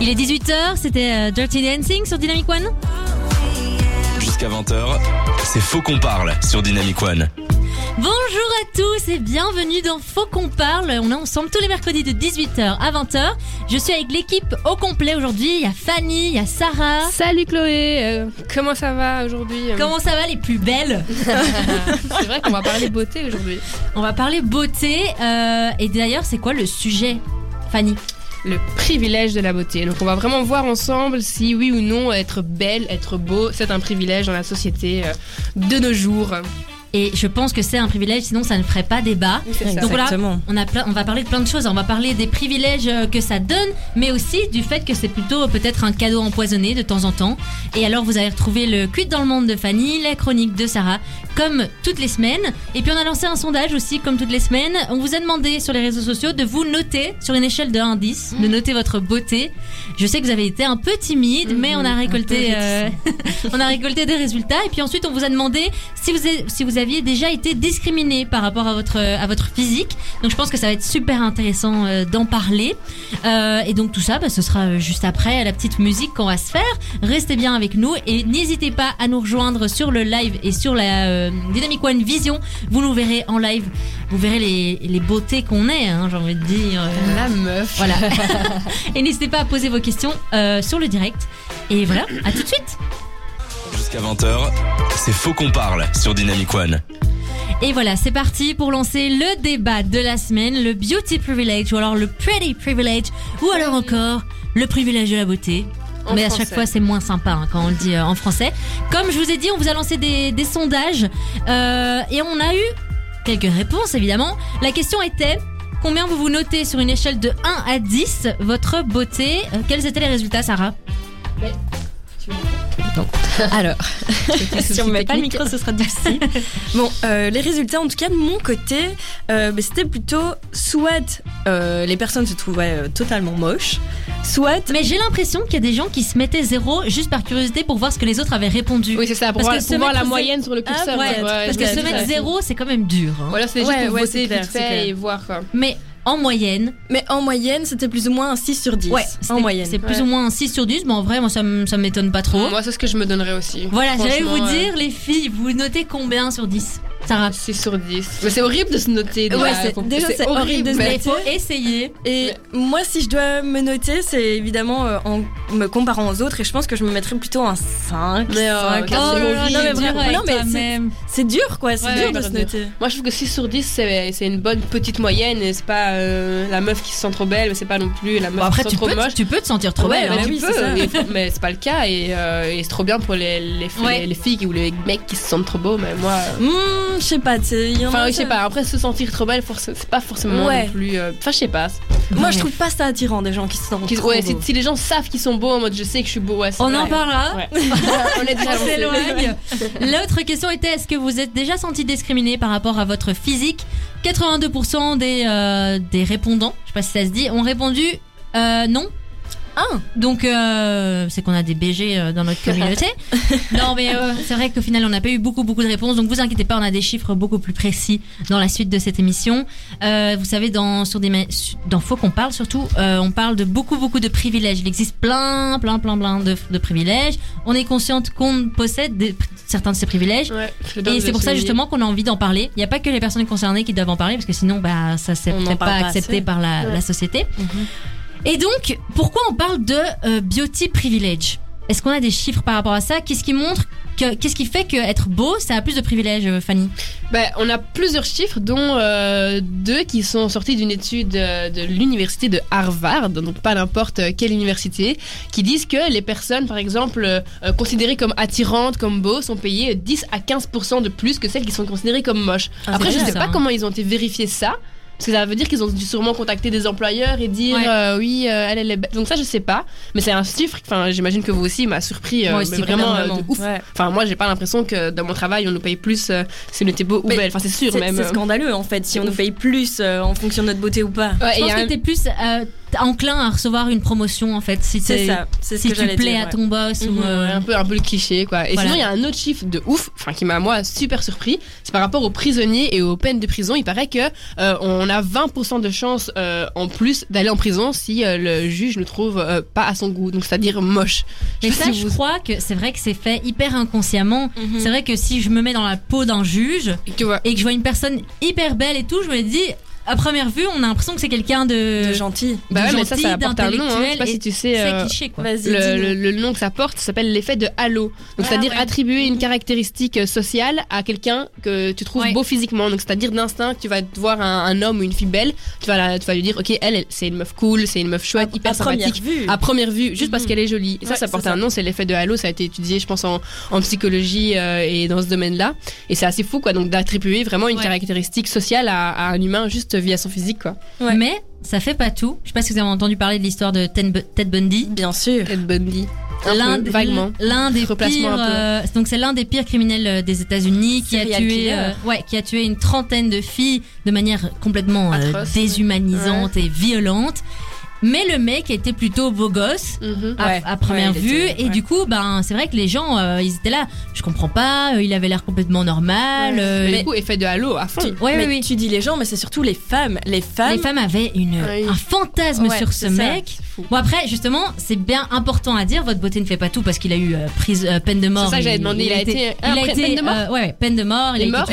Il est 18h, c'était euh, Dirty Dancing sur Dynamic One. Jusqu'à 20h, c'est Faux qu'on parle sur Dynamic One. Bonjour à tous et bienvenue dans Faux qu'on parle. On est ensemble tous les mercredis de 18h à 20h. Je suis avec l'équipe au complet aujourd'hui. Il y a Fanny, il y a Sarah. Salut Chloé, euh, comment ça va aujourd'hui Comment ça va les plus belles C'est vrai qu'on va parler beauté aujourd'hui. On va parler beauté. euh, et d'ailleurs, c'est quoi le sujet, Fanny? Le privilège de la beauté. Donc on va vraiment voir ensemble si oui ou non être belle, être beau, c'est un privilège dans la société euh, de nos jours. Et je pense que c'est un privilège, sinon ça ne ferait pas débat. Donc voilà, on, a plein- on va parler de plein de choses. On va parler des privilèges euh, que ça donne, mais aussi du fait que c'est plutôt peut-être un cadeau empoisonné de temps en temps. Et alors vous allez retrouver le cuit dans le monde de Fanny, la chronique de Sarah, comme toutes les semaines. Et puis on a lancé un sondage aussi, comme toutes les semaines. On vous a demandé sur les réseaux sociaux de vous noter sur une échelle de 1 à 10, de noter votre beauté. Je sais que vous avez été un peu timide, mais on a récolté, euh, on a récolté des résultats. Et puis ensuite on vous a demandé si vous, a- si vous aviez déjà été discriminé par rapport à votre, à votre physique. Donc je pense que ça va être super intéressant euh, d'en parler. Euh, et donc tout ça, bah, ce sera euh, juste après la petite musique qu'on va se faire. Restez bien avec nous et n'hésitez pas à nous rejoindre sur le live et sur la euh, Dynamic One Vision. Vous nous verrez en live. Vous verrez les, les beautés qu'on est, hein, j'ai envie de dire. La meuf. voilà. et n'hésitez pas à poser vos questions sur le direct. Et voilà, à tout de suite. Jusqu'à 20h, c'est Faux qu'on parle sur Dynamic One. Et voilà, c'est parti pour lancer le débat de la semaine, le beauty privilege ou alors le pretty privilege ou alors encore le privilège de la beauté. En Mais à français. chaque fois, c'est moins sympa hein, quand on le dit euh, en français. Comme je vous ai dit, on vous a lancé des, des sondages euh, et on a eu quelques réponses évidemment. La question était combien vous vous notez sur une échelle de 1 à 10 votre beauté? Euh, Quels étaient les résultats, Sarah? Alors, si on me met pas le micro, ce sera difficile. bon, euh, les résultats, en tout cas de mon côté, euh, bah, c'était plutôt soit euh, les personnes se trouvaient euh, totalement moches, soit Mais j'ai l'impression qu'il y a des gens qui se mettaient zéro juste par curiosité pour voir ce que les autres avaient répondu. Oui, c'est ça, pour Parce voir, que se pour voir mettre la moyenne sur le Ah, curseur. ouais, Parce que se c'est mettre zéro, c'est quand même dur. hein. Voilà, c'est juste Ouais, pour ouais, voter vite fait et voir quoi. Mais en moyenne, Mais en moyenne, c'était plus ou moins un 6 sur 10. c'était- en moyenne. c'est plus Ouais. ou moins un 6 sur 10. Mais en vrai, moi, ça ça m'étonne pas trop. Moi, c'est ce que je me donnerais aussi. Voilà, j'allais vous euh, dire, les filles, vous notez combien sur 10 Sarah 6 sur 10. Mais c'est horrible de se noter. Déjà, Ouais, c'est- déjà, c'est horrible de se noter. il faut essayer. Et moi, si je dois me noter, c'est évidemment euh, en me comparant aux autres, et je pense que je me mettrais plutôt un 5. Mais, euh, 5, Oh là, non, mais c'est vraiment, dur avec non, mais c'est- toi-même. c'est dur, quoi, c'est Ouais, dur de se dur. noter. Moi, je trouve que 6 sur 10, c'est c'est une bonne petite moyenne et c'est pas euh, la meuf qui se sent trop belle, mais c'est pas non plus la meuf Bon, après, qui se sent trop peux, moche. tu peux te sentir trop Ouais, belle. bah hein. tu oui, peux, ça. mais c'est pas le cas et, euh, c'est trop bien pour les, les, filles- les ou les mecs qui se sentent trop beaux, mais moi. Je sais pas, y en Enfin, je sais pas, après se sentir trop belle, c'est pas forcément Ouais. non plus. euh, Enfin, je sais pas. Moi, je trouve pas ça attirant des gens qui se sentent Qui- trop ouais, si, beaux. si les gens savent qu'ils sont beaux en mode je sais que je suis beau, ouais, On en parlera. Ouais. On est déjà s'éloigne. L'autre question était est-ce que vous êtes déjà senti discriminé par rapport à votre physique? 82% des, euh, des répondants, je sais pas si ça se dit, ont répondu euh, non. Donc euh, c'est qu'on a des BG euh, dans notre communauté. non mais euh, c'est vrai qu'au final on n'a pas eu beaucoup beaucoup de réponses. Donc vous inquiétez pas, on a des chiffres beaucoup plus précis dans la suite de cette émission. Euh, vous savez dans sur des dans Faut qu'on parle surtout, euh, on parle de beaucoup beaucoup de privilèges. Il existe plein plein plein plein de, de privilèges. On est consciente qu'on possède des- certains de ces privilèges. Ouais, Et c'est pour ça justement qu'on a envie d'en parler. Il n'y a pas que les personnes concernées qui doivent en parler parce que sinon bah ça peut-être pas accepté assez. par la, Ouais. la société. Mhm. Et donc pourquoi on parle de euh, beauty privilege? Est-ce qu'on a des chiffres par rapport à ça? Qu'est-ce qui montre que qu'est-ce qui fait que être beau ça a plus de privilèges, euh, Fanny? Ben, on a plusieurs chiffres, dont euh, deux qui sont sortis d'une étude euh, de l'université de Harvard, donc pas n'importe quelle université, qui disent que les personnes, par exemple, euh, considérées comme attirantes, comme beaux, sont payées 10 à 15% de plus que celles qui sont considérées comme moches. Ah, Après, je vrai, sais ça, pas hein. comment ils ont été vérifier ça. Parce que ça veut dire qu'ils ont dû sûrement contacter des employeurs et dire Ouais. euh, oui, euh, elle, elle est belle. Donc ça, je sais pas. Mais c'est un chiffre, enfin, j'imagine que vous aussi, m'a surpris. euh, Moi aussi, vraiment euh, de ouf. Ouais. Enfin, moi, j'ai pas l'impression que dans mon travail, on nous paye plus euh, si on était beau ou Mais belle. Enfin, c'est sûr, même. c'est scandaleux en fait, si on nous paye plus euh, en fonction de notre beauté ou pas. Ouais, Je et pense que un- t'es plus euh, enclin à recevoir une promotion en fait si C'est t'es- ça, c'est ce si que tu plais dire. à ouais. ton boss ou Mhm, euh, un peu un peu le cliché quoi. Et Voilà. sinon il y a un autre chiffre de ouf, enfin qui m'a moi super surpris, c'est par rapport aux prisonniers et aux peines de prison. Il paraît que euh, on a 20% de chances euh, en plus d'aller en prison si euh, le juge ne trouve euh, pas à son goût, donc c'est-à-dire moche. Je mais sais pas ça si je vous- crois que c'est vrai que c'est fait hyper inconsciemment Mhm. c'est vrai que si je me mets dans la peau d'un juge Tu vois. et que je vois une personne hyper belle et tout je me dis à première vue on a l'impression que c'est quelqu'un de, De gentil. Bah ouais, mais ça, gentil, ça apporte un nom. Hein. Je sais pas si tu sais. euh, cliché quoi Vas-y, le, dis-nous. le- le nom que ça porte ça s'appelle l'effet de halo. Donc Ah, c'est-à-dire ouais. attribuer une caractéristique euh, sociale à quelqu'un que tu trouves Ouais. beau physiquement. Donc c'est-à-dire d'instinct que tu vas voir un, un homme ou une fille belle, tu vas, la- tu vas lui dire ok elle, elle, c'est une meuf cool, c'est une meuf chouette, À- hyper à première sympathique. vue. À première vue, juste parce Mhm. qu'elle est jolie. Et ça, Ouais, ça porte un ça. nom, c'est l'effet de halo. Ça a été étudié, je pense, en, en psychologie euh, et dans ce domaine-là. Et c'est assez fou, quoi. Donc d'attribuer vraiment une Ouais. caractéristique sociale à, à un humain juste via son physique, quoi. Ouais. mais ça fait pas tout je sais pas si vous avez entendu parler de l'histoire de Ted Bu- Ted Bundy Bien sûr. Ted Bundy. Un l'un peu, des- vaguement. l'un des pires euh, donc c'est l'un des pires criminels euh, des États-Unis qui a tué euh, ouais qui a tué une trentaine de filles de manière complètement euh, Atroce. déshumanisante et violente mais le mec était plutôt beau gosse Mhm. à, Ouais. à première Ouais, il vue était- et ouais. du coup ben c'est vrai que les gens euh, ils étaient là je comprends pas euh, il avait l'air complètement normal euh, Mais du coup, effet de halo à fond. Tu- Ouais, mais oui, oui. tu dis les gens, mais c'est surtout les femmes. Les femmes. les femmes avaient une, Oui. un fantasme Ouais, sur ce ça. mec Bon après justement c'est bien important à dire votre beauté ne fait pas tout parce qu'il a eu euh, prise euh, peine de mort. C'est ça que Il- j'avais demandé. Il a été- il a été peine de mort euh, ouais, ouais, peine de mort. Il est été mort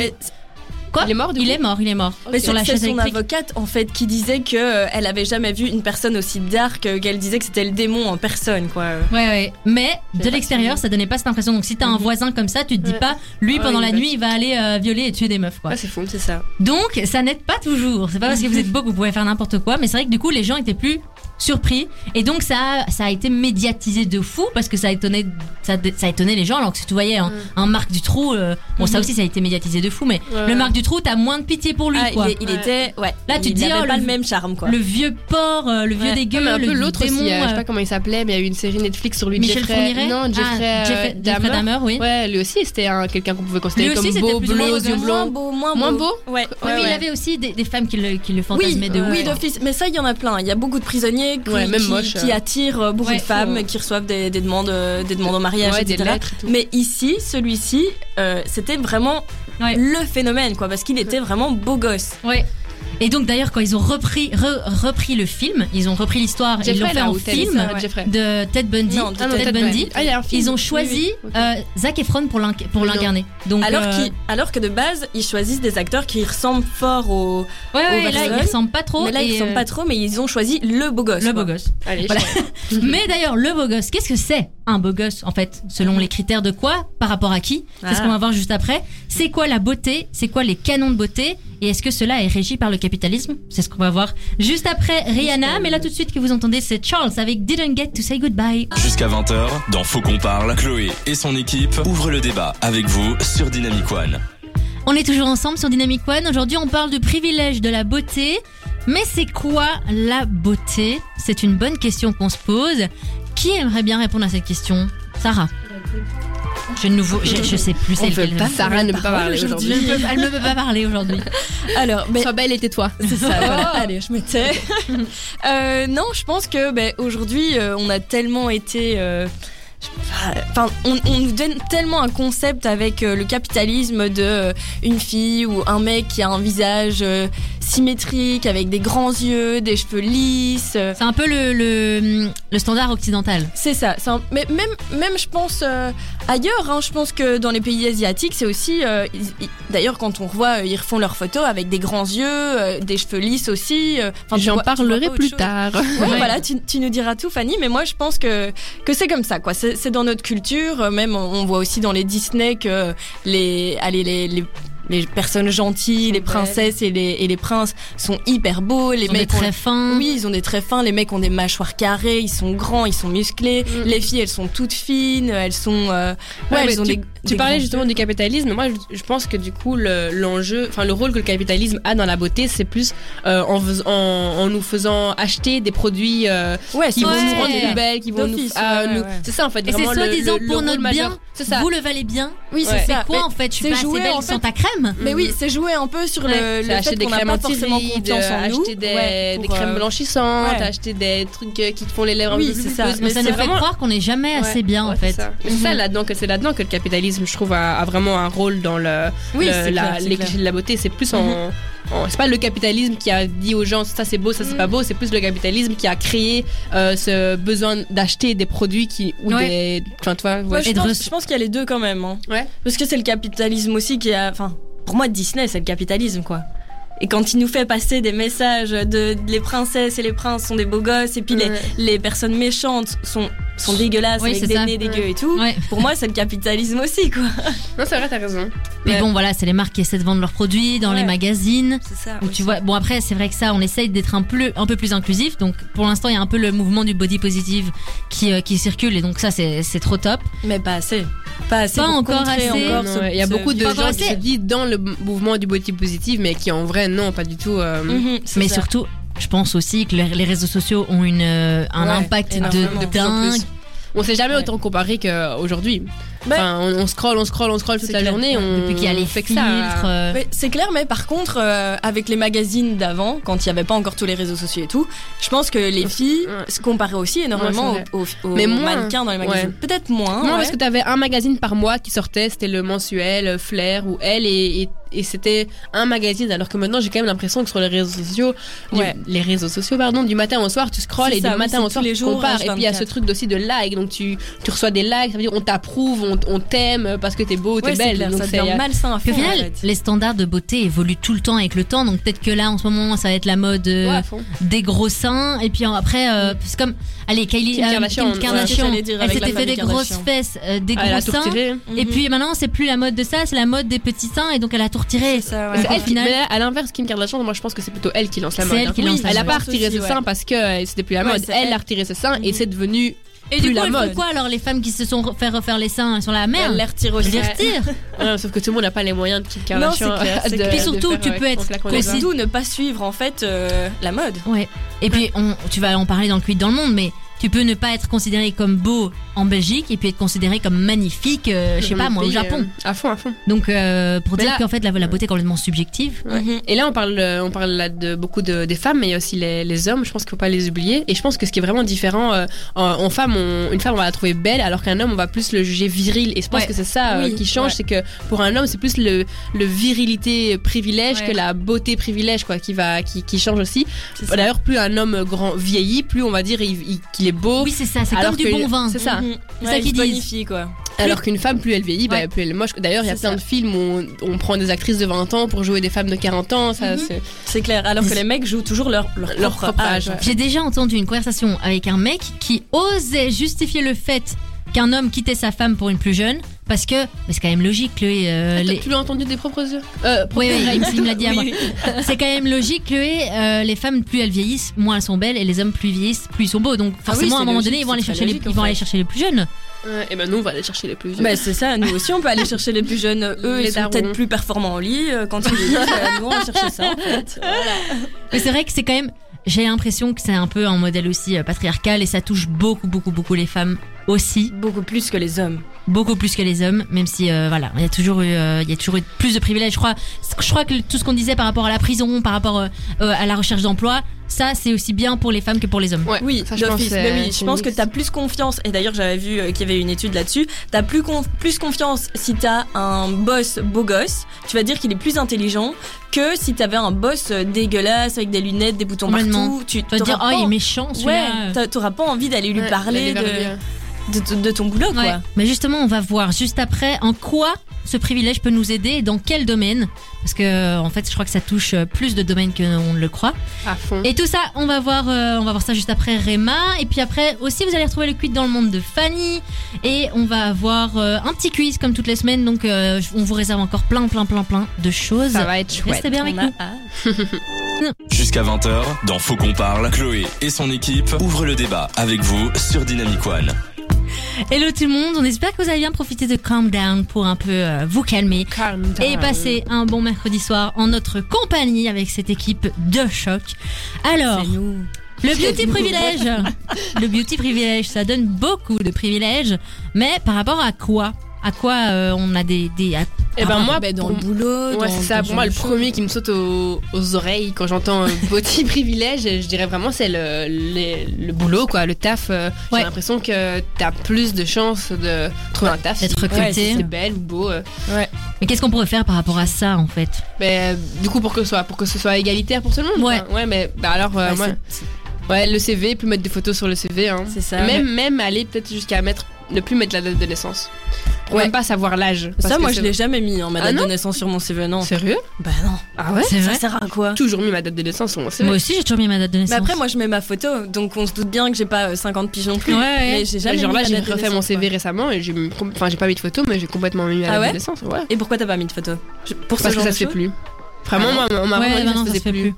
Quoi Il est mort, du Il est mort, il est mort. Mais sur la chaise son électrique. avocate en fait qui disait que euh, elle avait jamais vu une personne aussi dark, euh, qu'elle disait que c'était le démon en personne quoi. Ouais ouais. Mais de l'extérieur ça donnait pas cette impression. Donc si t'as un Mhm. voisin comme ça tu te dis Ouais. pas lui pendant la nuit il va aller euh, violer et tuer des meufs quoi. C'est fou. C'est ça. Donc ça n'aide pas toujours. C'est pas parce que vous êtes beau que vous pouvez faire n'importe quoi. Mais c'est vrai que du coup les gens étaient plus surpris et donc ça a, ça a été médiatisé de fou parce que ça a étonné ça, étonné les gens alors que si tu voyais un, un Marc Dutroux euh, bon ça Mhm. aussi ça a été médiatisé de fou mais le Marc Dutroux t'as moins de pitié pour lui Ah, quoi il, est- il Ouais. était ouais. Là, tu il te dis, avait oh, pas le- le même charme quoi. le vieux porc euh, le vieux Ouais. dégueu Ouais, un le peu l'autre aussi, démon, euh, je sais euh, pas comment il s'appelait, mais il y a eu une série Netflix sur lui. Michel Jeffrey... Fourniret Non, Jeffrey, ah, euh, Jeffrey, Jeffrey Dahmer. Dahmer oui Ouais, lui aussi, c'était un- quelqu'un qu'on pouvait considérer Lui comme beau, bleu, moins aux yeux beau. moins blancs. beau, moins beau. Moins beau Ouais. Mais il avait aussi des, femmes qui le, fantasmaient de ouais. oui d'office, mais ça il y en a plein. Il y a beaucoup de prisonniers qui, euh. attirent euh, beaucoup de femmes, qui reçoivent des, des demandes, euh, des demandes en mariage, Ouais, des etc. lettres et tout. Mais ici, celui-ci, euh, c'était vraiment Ouais. le phénomène, quoi, parce qu'il était vraiment beau gosse. Ouais. Et donc d'ailleurs quand ils ont repris re- repris le film, ils ont repris l'histoire, et ils l'ont fait en film ça, de Ted Bundy. Non, de Ah non, Ted Ted Bundy. Ah. Ils ont Oui, choisi oui, ok. euh, Zac Efron pour l'inc- pour Oui, l'incarner. Donc Alors, euh, alors que de base, ils choisissent des acteurs qui ressemblent fort au. ouais, ouais, aux là ils ressemblent pas trop. mais là, ils ressemblent euh, pas trop, mais ils ont choisi le beau gosse. le quoi. beau gosse. Allez, Voilà. Mais d'ailleurs, le beau gosse, qu'est-ce que c'est un beau gosse en fait Selon les critères de quoi Par rapport à qui? C'est ce Ah. qu'on va voir juste après. C'est quoi la beauté? C'est quoi les canons de beauté? Et est-ce que cela est régi par le capitalisme? C'est ce qu'on va voir juste après Rihanna. Mais là tout de suite que vous entendez, c'est Charles avec Didn't Get to Say Goodbye. Jusqu'à 20h, dans Faut qu'on parle, Chloé et son équipe ouvrent le débat avec vous sur Dynamic One. On est toujours ensemble sur Dynamic One. Aujourd'hui, on parle du privilège de la beauté. Mais c'est quoi la beauté? C'est une bonne question qu'on se pose. Qui aimerait bien répondre à cette question? Sarah. Je, nouveau, je, je sais plus c'est veut lequel. pas Sarah ne peut pas parler ne aujourd'hui. elle ne peut pas parler aujourd'hui. Alors, mais Sois belle et tais-toi. C'est ça, voilà. Allez, je me tais. Euh, non, je pense que ben, aujourd'hui, euh, on a tellement été. euh, Enfin, on, on nous donne tellement un concept avec le capitalisme de une fille ou un mec qui a un visage symétrique, avec des grands yeux, des cheveux lisses. C'est un peu le, le, le standard occidental. c'est ça. un- mais même, même, je pense euh, ailleurs. hein, je pense que dans les pays asiatiques, c'est aussi. euh, D'ailleurs, quand on revoit, euh, ils refont leurs photos avec des grands yeux, euh, des cheveux lisses aussi. euh, enfin, J'en parlerai plus chose. tard. Ouais, Ouais. voilà, tu, tu nous diras tout, Fanny, mais moi je pense que, que c'est comme ça, quoi. C'est dans notre culture, même on on voit aussi dans les Disney que les, allez, les, les, les personnes gentilles, les princesses et les, et les princes sont hyper beaux, les Ils ont des mecs ont- très fins. oui, ils ont des traits fins, les mecs ont des mâchoires carrées, ils sont grands, ils sont musclés, Mm. les filles elles sont toutes fines, elles sont... euh, ouais, elles ont tu, des, tu des parlais justement yeux. du capitalisme. Moi, je, je pense que du coup, le- l'enjeu, enfin le rôle que le capitalisme a dans la beauté, c'est plus euh, en, en, en nous faisant acheter des produits euh, Ouais, qui vont Ouais. nous rendre plus belles, qui vont nous, D'office, ouais, nous- ouais. c'est ça en fait. Et c'est le- soi-disant le- le pour notre bien. C'est ça. Vous le valez bien. Oui, c'est ça. Quoi en fait? Je suis pas assez jouer, belle en sans ta crème crème. Mais oui, c'est jouer un peu sur Ouais. le, le fait des qu'on n'a crèmes pas forcément anti-rides, confiance en nous. acheter des, Ouais, des crèmes euh, blanchissantes, ouais. acheter des trucs qui te font les lèvres Oui, un peu plus ça. Mais ça nous fait vraiment- croire qu'on n'est jamais assez Ouais, bien en fait. C'est ça. Ça, là-dedans que c'est là-dedans que le capitalisme, je trouve, a, a vraiment un rôle dans le, Oui, le- c'est la, clair, c'est les clichés de la beauté. C'est plus en, en- c'est pas le capitalisme qui a dit aux gens ça c'est beau, ça c'est pas beau. C'est plus le capitalisme qui a créé euh, ce besoin d'acheter des produits qui ou Ouais. des, enfin toi, ouais, Ouais, je, pense, reçu- je pense qu'il y a les deux quand même. hein. Ouais. Parce que c'est le capitalisme aussi qui a. Enfin, pour moi, Disney, c'est le capitalisme, quoi. Et quand il nous fait passer des messages de les princesses et les princes sont des beaux gosses, et puis les, les personnes méchantes sont, sont dégueulasses Oui, avec c'est des ça. nez dégueux et tout, Ouais. pour moi, c'est le capitalisme aussi, quoi. Non, c'est vrai, t'as raison. Mais Ouais. bon, voilà, c'est les marques qui essaient de vendre leurs produits dans Ouais. les magazines. C'est ça. Où tu vois, bon après c'est vrai que ça, on essaye d'être un peu, un peu plus inclusif. Donc pour l'instant, il y a un peu le mouvement du body positive qui, euh, qui circule et donc ça c'est c'est trop top. Mais pas assez. Pas assez. Pas pour encore assez. encore Non, ce- ouais, Il y a ce beaucoup de gens qui se disent dans le mouvement du body positive, mais qui en vrai non, pas du tout. euh, Mhm, Mais ça. surtout, je pense aussi que les réseaux sociaux ont une, euh, un Ouais, impact de de plus en dingue. On s'est jamais Ouais. autant comparé qu'aujourd'hui. Enfin, on, on scrolle, on scrolle, on scrolle toute la clair. journée. On, Depuis qu'il y a les on fait que filtres. ça. euh, c'est clair, mais par contre, euh, avec les magazines d'avant, quand il n'y avait pas encore tous les réseaux sociaux et tout, je pense que les filles Ouais. se comparaient aussi énormément Ouais, aux, aux- aux Mais moins. mannequins dans les magazines. Ouais. Peut-être moins. Non, ouais. parce que t'avais un magazine par mois qui sortait, c'était le mensuel, Flair ou Elle, et, et, et c'était un magazine. Alors que maintenant, j'ai quand même l'impression que sur les réseaux sociaux, du- Ouais. les réseaux sociaux, pardon, du matin au soir, tu scrolles et ça, du matin au soir, les tu jours, compares. Et puis il y a ce H24. truc aussi de like, donc tu, tu reçois des likes, ça veut dire on t'approuve, on, on t'aime parce que t'es beau, t'es Ouais, c'est belle. clair, donc ça c'est- devient malsain à fond. au final, en fait. les standards de beauté évoluent tout le temps avec le temps. Donc peut-être que là, en ce moment, ça va être la mode euh, Ouais, des gros seins. Et puis euh, après, euh, c'est comme, allez, Kylie Kim euh, Kardashian, Kim elle s'était fait des grosses fesses, euh, des elle a gros seins. retiré. Et Mhm. puis maintenant, c'est plus la mode de ça, c'est la mode des petits seins. Et donc elle a tout retiré. C'est ça, ouais. Elle qui- final- mais à l'inverse, Kim Kardashian, moi je pense que c'est plutôt elle qui lance la C'est mode. elle qui hein. lance la Elle a pas retiré ses seins parce que euh, c'était plus la mode. elle. a retiré ses seins et Mhm. c'est devenu Et du coup, la elles font mode. quoi alors les femmes qui se sont fait refaire les seins sur la Elle merde les retire Je aussi. les retire. Ouais, sauf que tout le monde n'a pas les moyens de Kim Non, Kardashian. c'est clair, c'est de- clair. de Puis surtout, faire, tu ouais, peux être surtout ne pas suivre en fait euh, la mode. Ouais. Et puis, on, tu vas en parler dans le Quid dans le monde, mais tu peux ne pas être considéré comme beau en Belgique et puis être considéré comme magnifique, euh, je sais pas moi, au Japon. euh, À fond, à fond. Donc, euh, pour Mais dire là- qu'en fait, la, la beauté est complètement subjective. Ouais. Mhm. Et là, on parle, euh, on parle là de beaucoup de, des femmes, mais il y a aussi les, les hommes. Je pense qu'il faut pas les oublier. Et je pense que ce qui est vraiment différent, euh, en, en femme, on- une femme, on va la trouver belle, alors qu'un homme, on va plus le juger viril. Et je pense Ouais. que c'est ça euh, Oui, qui change, ouais. c'est que pour un homme, c'est plus le, le virilité privilège Ouais. que la beauté privilège, quoi, qui va, qui, qui change aussi. C'est ça. D'ailleurs, plus un homme grand vieillit, plus on va dire il- il- qu'il est beau. Oui, c'est ça, c'est Alors comme du que- bon vin. C'est ça. Mhm. C'est ça disent. bonifient, quoi. Alors qu'une femme, plus elle vieillit, bah, Ouais. plus elle est moche. D'ailleurs, il y a plein ça. de films où on, on prend des actrices de 20 ans pour jouer des femmes de 40 ans. Ça, Mhm. c'est C'est clair. Alors que les mecs jouent toujours leur, leur, Leur propre, propre âge. âge, ouais. J'ai déjà entendu une conversation avec un mec qui osait justifier le fait qu'un homme quittait sa femme pour une plus jeune parce que, mais c'est quand même logique, Chloé. euh, T'as- les... Tu l'as entendu des propres yeux euh, propres Oui, il me- l'a dit à moi. Oui. C'est quand même logique, Chloé. euh, les femmes, plus elles vieillissent, moins elles sont belles, et les hommes, plus ils vieillissent, plus ils sont beaux. Donc Ah oui, forcément, à un moment logique, donné, ils vont aller chercher les, logique, ils en vont aller fait. chercher les plus jeunes. Ouais, et ben nous, on va aller chercher les plus vieux. Bah, c'est ça, nous aussi on peut aller chercher les plus jeunes. Eux, Les ils sont peut-être plus performants au lit quand ils vieillissent. nous, on va chercher ça en fait. Voilà. Mais c'est vrai que c'est quand même. J'ai l'impression que c'est un peu un modèle aussi patriarcal et ça touche beaucoup, beaucoup, beaucoup les femmes aussi, Beaucoup plus que les hommes. beaucoup plus que les hommes. Même si euh, voilà, il y a toujours eu, euh, il y a toujours eu plus de privilèges. Je crois, je crois que tout ce qu'on disait par rapport à la prison, par rapport euh, euh, à la recherche d'emploi, ça c'est aussi bien pour les femmes que pour les hommes. Ouais, Oui, ça, je pense Mais oui, je pense que t'as plus confiance. Et d'ailleurs, j'avais vu qu'il y avait une étude là-dessus. T'as plus, plus confiance si t'as un boss beau gosse. Tu vas dire qu'il est plus intelligent que si t'avais un boss dégueulasse avec des lunettes, des boutons partout. Tu vas dire, oh, pas- il est méchant Ouais, t'auras pas envie d'aller lui Ouais, parler de, de, de ton boulot, quoi. Ouais. Mais justement, on va voir juste après en quoi ce privilège peut nous aider et dans quel domaine. Parce que, euh, en fait, je crois que ça touche euh, plus de domaines qu'on ne le croit. À fond. Et tout ça, on va voir, euh, on va voir ça juste après Réma. Et puis après aussi, vous allez retrouver le quiz dans le monde de Fanny. Et on va avoir euh, un petit quiz comme toutes les semaines. Donc, euh, on vous réserve encore plein, plein, plein, plein de choses. Ça va être chouette. Restez bien avec nous. Jusqu'à 20h, dans Faut qu'on parle, Chloé et son équipe ouvrent le débat avec vous sur Dynamic One. Hello tout le monde, on espère que vous avez bien profité de Calm Down pour un peu euh, vous calmer. Calm down. Et passer un bon mercredi soir en notre compagnie avec cette équipe de choc. Alors, nous. Le beauty privilège. Le beauty privilège, ça donne beaucoup de privilèges. Mais par rapport à quoi? À quoi euh, on a des. des à- Et ben moi, Bah, dans le boulot. Ouais, c'est ça. Pour moi, le premier qui me saute aux, aux oreilles quand j'entends euh, petit privilège, je dirais vraiment c'est le, le, le boulot, quoi, le taf. euh, Ouais. J'ai l'impression que t'as plus de chances de trouver un taf. D'être recruté. si c'est belle ou beau. euh. Mais qu'est-ce qu'on pourrait faire par rapport à ça, en fait? Mais euh, du coup, pour que, ce soit, pour que ce soit égalitaire pour tout le monde. Ouais. quoi. Ouais, mais bah, alors, Ouais, moi, ouais, le CV, plus mettre des photos sur le CV. Hein. C'est ça. Même, même aller peut-être jusqu'à mettre, ne plus mettre la date de naissance. Pour Ouais. même pas savoir l'âge. Ça, moi, je l'ai jamais mis en ma Ah date de naissance sur mon CV, non. Sérieux Bah non. Ah ouais C'est Ça vrai sert à quoi Toujours mis ma date de naissance sur mon CV. Moi aussi, j'ai toujours mis ma date de Mais naissance. après, moi, je mets ma photo, donc on se doute bien que j'ai pas euh, 50 piges non plus. Ouais, ouais. Mais j'ai jamais genre mis là, j'ai refait mon CV quoi. récemment et j'ai enfin j'ai pas mis de photo mais j'ai complètement mis ma Ah date ouais de naissance. Ouais. Et pourquoi t'as pas mis de photo Je- Pour Parce ce que ça se fait plus. Vraiment, moi, on m'a vraiment dit que ça se faisait plus.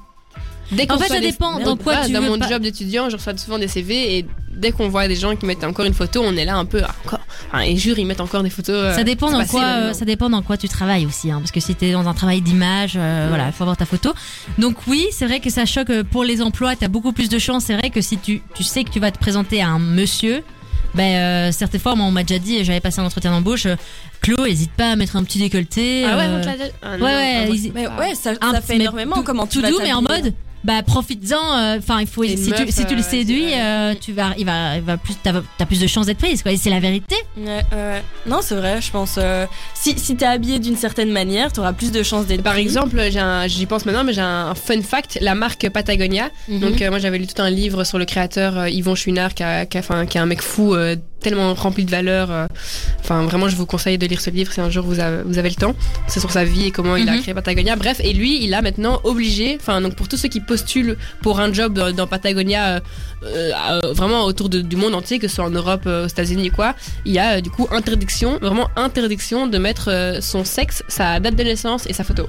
Dès En fait, ça dépend dans quoi voilà, tu Dans veux mon pas- job d'étudiant, je reçois souvent des CV et dès qu'on voit des gens qui mettent encore une photo, on est là un peu ah, encore. Enfin, et jure, ils mettent encore des photos. euh, Ça dépend dans quoi, euh, ça dépend dans quoi tu travailles aussi, hein, parce que si t'es dans un travail d'image, euh, voilà, il faut avoir ta photo. Donc oui, c'est vrai que ça choque euh, pour les emplois. T'as beaucoup plus de chances. C'est vrai que si tu, tu sais que tu vas te présenter à un monsieur, ben euh, certaines fois, moi on m'a déjà dit, j'avais passé un entretien d'embauche, euh, Chlo, hésite pas à mettre un petit décolleté. Ah ouais, euh, Ah non, ouais, ouais, ah, Ah. ouais, ça, un ça fait énormément. tout- Comment tu tout doux, mais en mode. Bah profites-en. euh, Enfin, il faut Et si, tu, meuf, si tu le euh, séduis, euh, tu vas, il va, il va plus, t'as as plus de chances d'être prise. Quoi. Et c'est la vérité. Ouais, ouais. Non, c'est vrai, je pense. euh, si si t'es habillé d'une certaine manière, t'auras plus de chances d'être Par pris. exemple, j'ai un- j'y pense maintenant, mais j'ai un fun fact la marque Patagonia. Mhm. Donc, euh, moi, j'avais lu tout un livre sur le créateur euh, Yvon Chouinard, qui, a- qui, a- enfin, qui est un mec fou, euh, tellement rempli de valeurs. euh. Enfin, vraiment, je vous conseille de lire ce livre si un jour vous avez, vous avez le temps. C'est sur sa vie et comment il a Mhm. créé Patagonia. Bref, et lui, il a maintenant obligé, enfin, donc pour tous ceux qui postulent pour un job dans, dans Patagonia, euh, euh, vraiment autour de- du monde entier, que ce soit en Europe, euh, aux États-Unis, quoi, il y a du coup interdiction, vraiment interdiction de mettre son sexe, sa date de naissance et sa photo.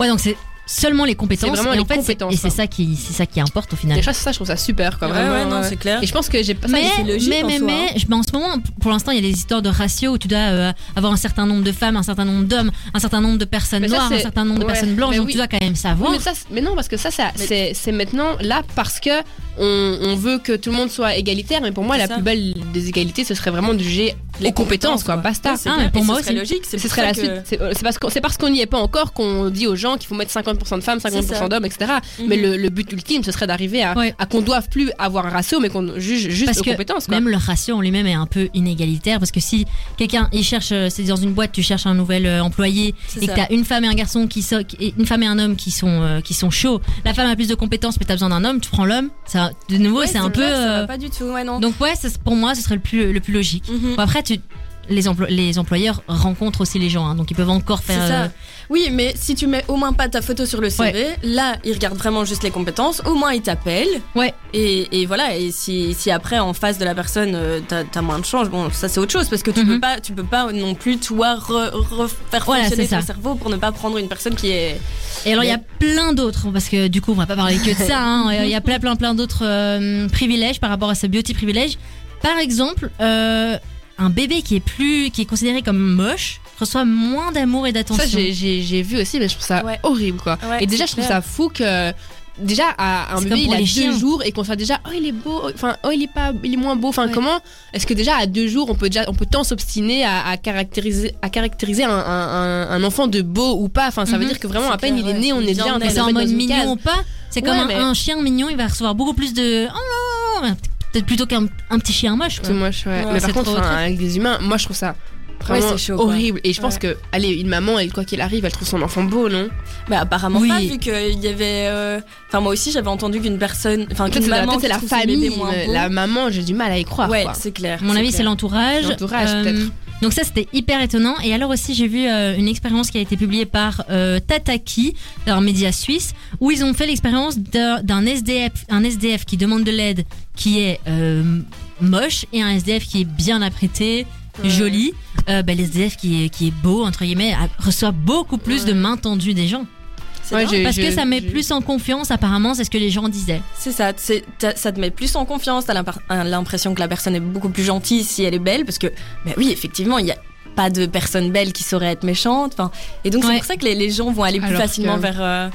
Ouais, donc c'est seulement les compétences. Vraiment et en les fait, compétences, Et c'est ça qui, c'est ça qui importe au final. Et ça, je trouve ça super, quoi. Ouais, vraiment, ouais, non, ouais. c'est clair. Et je pense que j'ai pas mais, logique mais, en mais, soi, mais, je- ben, en ce moment, pour l'instant, il y a des histoires de ratio où tu dois euh, avoir un certain nombre de femmes, un certain nombre d'hommes, un certain nombre de personnes Mais ça, noires, un certain nombre de ouais, personnes blanches. mais Donc oui. tu dois quand même Oui, savoir. mais, ça, mais non, parce que ça, ça Mais- c'est c'est maintenant là parce que on, on veut que tout le monde soit égalitaire. Mais pour moi, la ça. plus belle des égalités, ce serait vraiment de juger Les aux compétences, quoi. Basta. Ah, mais pour Et moi logique. C'est Ce pour serait ça la que- suite. C'est c'est parce qu'on c'est parce qu'on n'y est pas encore qu'on dit aux gens qu'il faut mettre 50% de femmes, C'est 50% ça. d'hommes, etc. Mhm. Mais le, le but ultime, ce serait d'arriver à, Ouais. à qu'on doive plus avoir un ratio, mais qu'on juge juste Parce aux que compétences, quoi. Même le ratio en lui-même est un peu inégalitaire parce que si quelqu'un il cherche, euh, c'est dans une boîte, tu cherches un nouvel euh, employé et que t'as une femme et un garçon qui sont, une femme et un homme qui sont euh, qui sont chauds. La femme a plus de compétences, mais t'as besoin d'un homme, tu prends l'homme. Ça, de nouveau, Ouais, c'est un peu. vrai, ça va pas du tout, ouais, non. donc ouais, ça, pour moi, ce serait le plus le plus logique. Mhm. Bon, après, tu, les, emplo- les employeurs rencontrent aussi les gens, hein, donc ils peuvent encore faire. ça. euh, Oui, mais si tu mets au moins pas ta photo sur le CV, là, ils regardent vraiment juste les compétences. Au moins, ils t'appellent. Ouais. Et, et voilà. Et si, si après, en face de la personne, euh, t'as as moins de change, bon, ça c'est autre chose parce que tu Mhm. peux pas, tu peux pas non plus toi re- refaire Voilà, fonctionner ton ça. cerveau pour ne pas prendre une personne qui est. Et alors il y a plein d'autres, parce que du coup on va pas parler que de ça, hein. il y a plein plein plein d'autres euh, privilèges par rapport à ce beauty privilège. Par exemple, euh, un bébé qui est plus, qui est considéré comme moche reçoit moins d'amour et d'attention. Ça, j'ai- j'ai j'ai vu aussi, mais je trouve ça Ouais. horrible, quoi. Ouais, et déjà, je trouve clair. ça fou que. Déjà, à un C'est bébé, il a deux chiens. jours et qu'on soit déjà, oh, il est beau, enfin, oh, il est pas, il est moins beau. Enfin, Ouais. comment est-ce que déjà, à deux jours, on peut déjà, on peut tant s'obstiner à, à caractériser, à caractériser un, un, un- un enfant de beau ou pas? Enfin, ça veut Mhm. dire que vraiment, C'est à peine clair, il est né, ouais. on est déjà en en mode mignon case. ou pas? C'est comme Ouais, un, mais- un chien mignon, il va recevoir beaucoup plus de oh peut-être plutôt qu'un un petit chien moche. quoi. Tout moche, ouais. Ouais, mais par contre, enfin, avec des humains, moi, je trouve ça. Vraiment c'est chaud, quoi. horrible et je pense Ouais. que allez une maman elle quoi qu'il arrive elle trouve son enfant beau non? Mais apparemment Oui. pas, vu qu'il y avait. euh, Enfin, moi aussi, j'avais entendu qu'une personne. Enfin, qu'une maman. c'est la famille beau. la maman j'ai du mal à y croire Ouais, c'est clair. À mon avis, c'est l'entourage. L'entourage, peut-être. Donc ça, c'était hyper étonnant. Et alors aussi, j'ai vu euh, une expérience qui a été publiée par euh, Tataki, un média suisse, où ils ont fait l'expérience d'un SDF, un SDF qui demande de l'aide, qui est euh, moche, et un SDF qui est bien apprêté, Ouais. joli. Euh, bah, L'SDF qui est, qui est beau, entre guillemets, reçoit beaucoup plus de Ouais. main tendue des gens. Ouais, j'ai- Parce que je- ça met je- plus en confiance, apparemment, c'est ce que les gens disaient. C'est ça, ça te met plus en confiance, t'as l'impression que la personne est beaucoup plus gentille si elle est belle, parce que, bah oui, effectivement, il y a pas de personne belle qui saurait être méchante, et donc c'est pour ça que les, les gens vont aller plus Alors facilement que- vers, euh,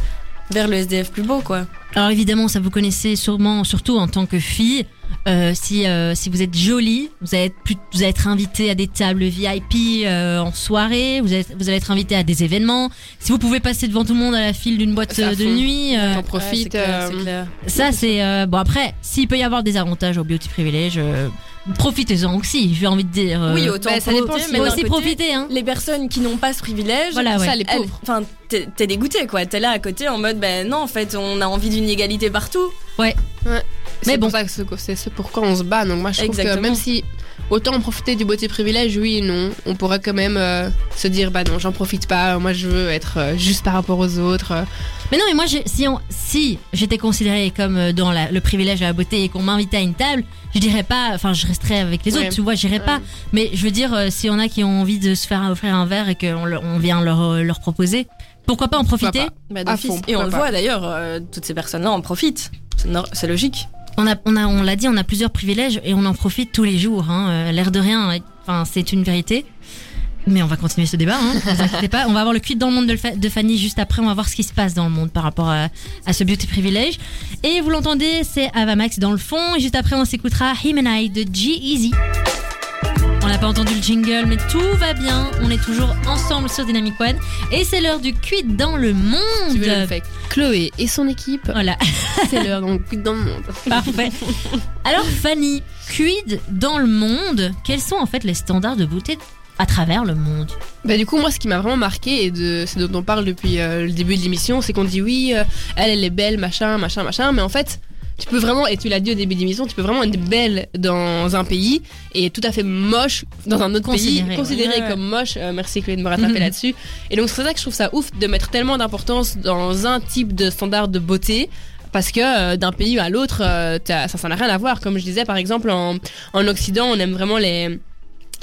vers le SDF plus beau, quoi. Alors évidemment, ça vous connaissez sûrement, surtout en tant que fille, Euh, si euh, si vous êtes jolie, vous allez être plus, vous allez être invité à des tables VIP euh, en soirée. Vous êtes, vous allez être invité à des événements. Si vous pouvez passer devant tout le monde à la file d'une boîte euh, de nuit, euh, T'en profites. Ouais, clair, euh, clair. ça c'est euh, bon. Après, s'il peut y avoir des avantages au beauty privilège, euh, profitez-en aussi. J'ai envie de dire. euh, Oui, autant bah, ça dépend mais aussi côté, profiter, hein. Les personnes qui n'ont pas ce privilège, Voilà, ouais. Ça, les pauvres. enfin, t'es t'es dégoûté quoi. T'es là à côté en mode, ben non, en fait, on a envie d'une égalité partout. C'est Mais pour bon. ça que c'est- c'est ce pourquoi on se bat. Donc moi je trouve Exactement. que même si autant en profiter du beauté privilège, oui et non, on pourrait quand même euh, se dire bah non j'en profite pas. Moi je veux être euh, juste par rapport aux autres. Mais non, mais moi, si, on, si j'étais considérée comme euh, dans la- le privilège de la beauté et qu'on m'invitait à une table, je dirais pas, enfin, je resterais avec les Ouais. autres, tu vois, j'irais pas. Mais je veux dire, euh, s'il y en a qui ont envie de se faire offrir un verre et qu'on on vient leur, leur proposer, pourquoi pas en profiter pas? Bah, fond, Et on le voit d'ailleurs, euh, toutes ces personnes-là en profitent. C'est logique. On a, on a, on l'a dit, on a plusieurs privilèges et on en profite tous les jours. Hein. Euh, L'air de rien, enfin, c'est une vérité. Mais on va continuer ce débat, hein, ne vous inquiétez pas. On va avoir le cuit dans le monde de, Fa- de Fanny juste après. On va voir ce qui se passe dans le monde par rapport à, à ce beauty privilège. Et vous l'entendez, c'est Avamax dans le fond. Et juste après, on s'écoutera Him and I de G-Easy. On n'a pas entendu le jingle, mais tout va bien. On est toujours ensemble sur Dynamic One. Et c'est l'heure du cuit dans le monde. Tu veux le fait. Chloé et son équipe, Voilà. c'est l'heure donc dans le monde. Parfait. Alors Fanny, quid dans le monde? Quels sont en fait les standards de beauté à travers le monde? Bah du coup moi ce qui m'a vraiment marqué et de c'est dont on parle depuis euh, le début de l'émission, c'est qu'on dit oui euh, elle elle est belle machin machin machin, mais en fait tu peux vraiment, et tu l'as dit au début de l'émission, tu peux vraiment être belle dans un pays et tout à fait moche dans un autre Considéré, pays, considéré ouais. Ouais. comme moche. Euh, merci Chloé de me rattraper Mhm. là-dessus. Et donc c'est pour ça que je trouve ça ouf de mettre tellement d'importance dans un type de standard de beauté. Parce que euh, d'un pays à l'autre, euh, ça ça n'a rien à voir. Comme je disais, par exemple, en, en Occident, on aime vraiment les,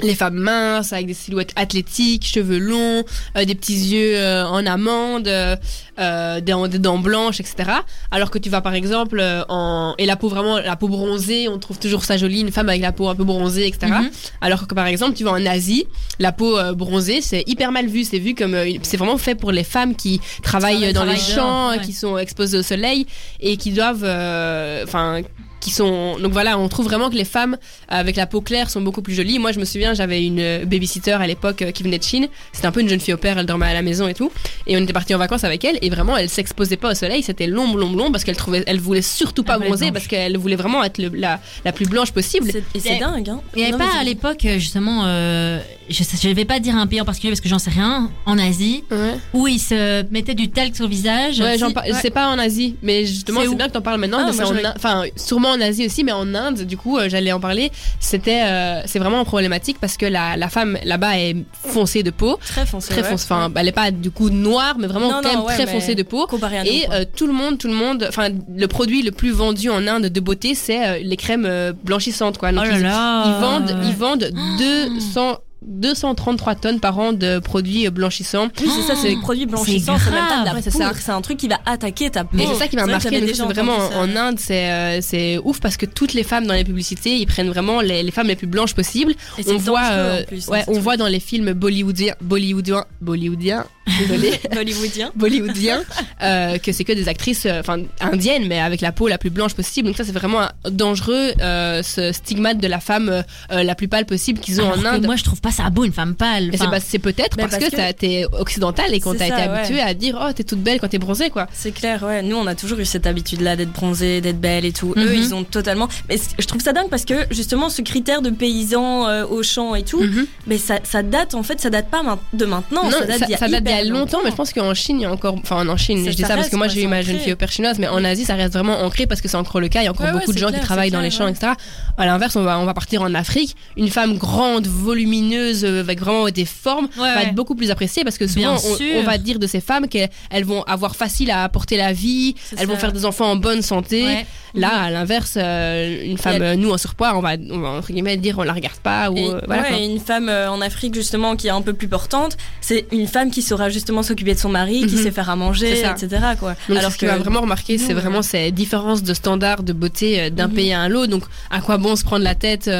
les femmes minces avec des silhouettes athlétiques, cheveux longs, euh, des petits yeux euh, en amande, euh, euh, des, des dents blanches, etc. Alors que tu vas par exemple euh, en et la peau vraiment la peau bronzée, on trouve toujours ça joli, une femme avec la peau un peu bronzée, etc. Mhm. Alors que par exemple tu vas en Asie, la peau euh, bronzée c'est hyper mal vu, c'est vu comme euh, c'est vraiment fait pour les femmes qui travaillent dans les champs, ouais. qui sont exposées au soleil et qui doivent, euh, enfin qui sont donc voilà on trouve vraiment que les femmes avec la peau claire sont beaucoup plus jolies. Moi je me souviens j'avais une euh, babysitter à l'époque euh, qui venait de Chine. C'était un peu une jeune fille au père elle dormait à la maison et tout. Et on était parti en vacances avec elle et vraiment elle s'exposait pas au soleil. C'était long long long parce qu'elle trouvait elle voulait surtout pas voulait bronzer parce qu'elle voulait vraiment être le- la, la plus blanche possible. C'est- Et c'est Et- dingue, hein. Il n'y avait Non, pas à l'époque euh, justement, euh, je ne vais pas dire un pays en particulier parce que j'en sais rien, en Asie, ouais, où ils se mettaient du talc sur le visage. ouais, Si- ouais. c'est pas en Asie mais justement C'est bien que t'en parles maintenant Ah, mais moi, en enfin sûrement en Asie aussi mais en Inde du coup euh, j'allais en parler c'était euh, c'est vraiment problématique parce que la, la femme là-bas est foncée de peau Très foncé. très foncée enfin elle est pas du coup noire mais vraiment Non, quand non, même ouais, très foncée de peau nous. Et euh, tout le monde, tout le monde, enfin le produit le plus vendu en Inde de beauté, c'est euh, les crèmes blanchissantes quoi. Donc, Oh là ils, là. ils vendent, ils vendent 200 233 tonnes par an de produits blanchissants. Oui, c'est ça, c'est Oh, produits blanchissants, c'est même pas de la grave. Ouais, c'est ça. poudre, c'est un truc qui va attaquer ta peau. Et c'est ça qui m'a marqué. vraiment en Inde, c'est euh, c'est ouf parce que toutes les femmes dans les publicités, ils prennent vraiment les, les femmes les plus blanches possibles. Et On voit, euh, plus, ouais, on voit dans les films bollywoodiens, bollywoodiens, bollywoodiens, euh, que c'est que des actrices euh, enfin indiennes mais avec la peau la plus blanche possible donc ça c'est vraiment dangereux euh, ce stigmate de la femme la plus pâle possible qu'ils ont Alors en Inde moi, je trouve pas ça beau, une femme pâle. c'est Enfin, pas- c'est peut-être parce, parce que, que- t'as- t'es occidentale et qu'on t'a été ouais. habitué à dire oh t'es toute belle quand t'es bronzée quoi C'est clair, ouais. Nous, on a toujours eu cette habitude-là d'être bronzée, d'être belle et tout. Mhm. Eux, ils ont totalement. Mais je trouve ça dingue parce que justement, ce critère de paysan euh, au champ et tout, Mhm. mais ça, ça date en fait, ça date pas de maintenant. non, ça date d'il y a, y a longtemps, mais je pense qu'en Chine, il y a encore. Enfin, en Chine, je dis ça parce que moi, j'ai eu ma jeune fille au père chinoise, mais en Asie, ça reste vraiment ancré parce que c'est encore le cas. Il y a encore beaucoup de gens qui travaillent dans les champs, etc. À l'inverse, on va, on va partir en Afrique. Une femme grande, volumineuse, euh, avec vraiment des formes, Ouais, va ouais. être beaucoup plus appréciée parce que souvent, on, va dire de ces femmes qu'elles elles vont avoir facile à apporter la vie, elles vont faire des enfants en bonne santé. ouais. Là, à l'inverse, euh, une femme, euh, nous en surpoids, on va, on va entre guillemets dire on la regarde pas ou Et, euh, voilà. et une femme euh, en Afrique justement qui est un peu plus portante, c'est une femme qui saura justement s'occuper de son mari, qui Mhm. sait faire à manger, etc. Quoi. Donc, Alors ce qui m'a vraiment remarqué, c'est vraiment ces différences de standards de beauté d'un Mhm. pays à un autre. Donc, à quoi bon se prendre la tête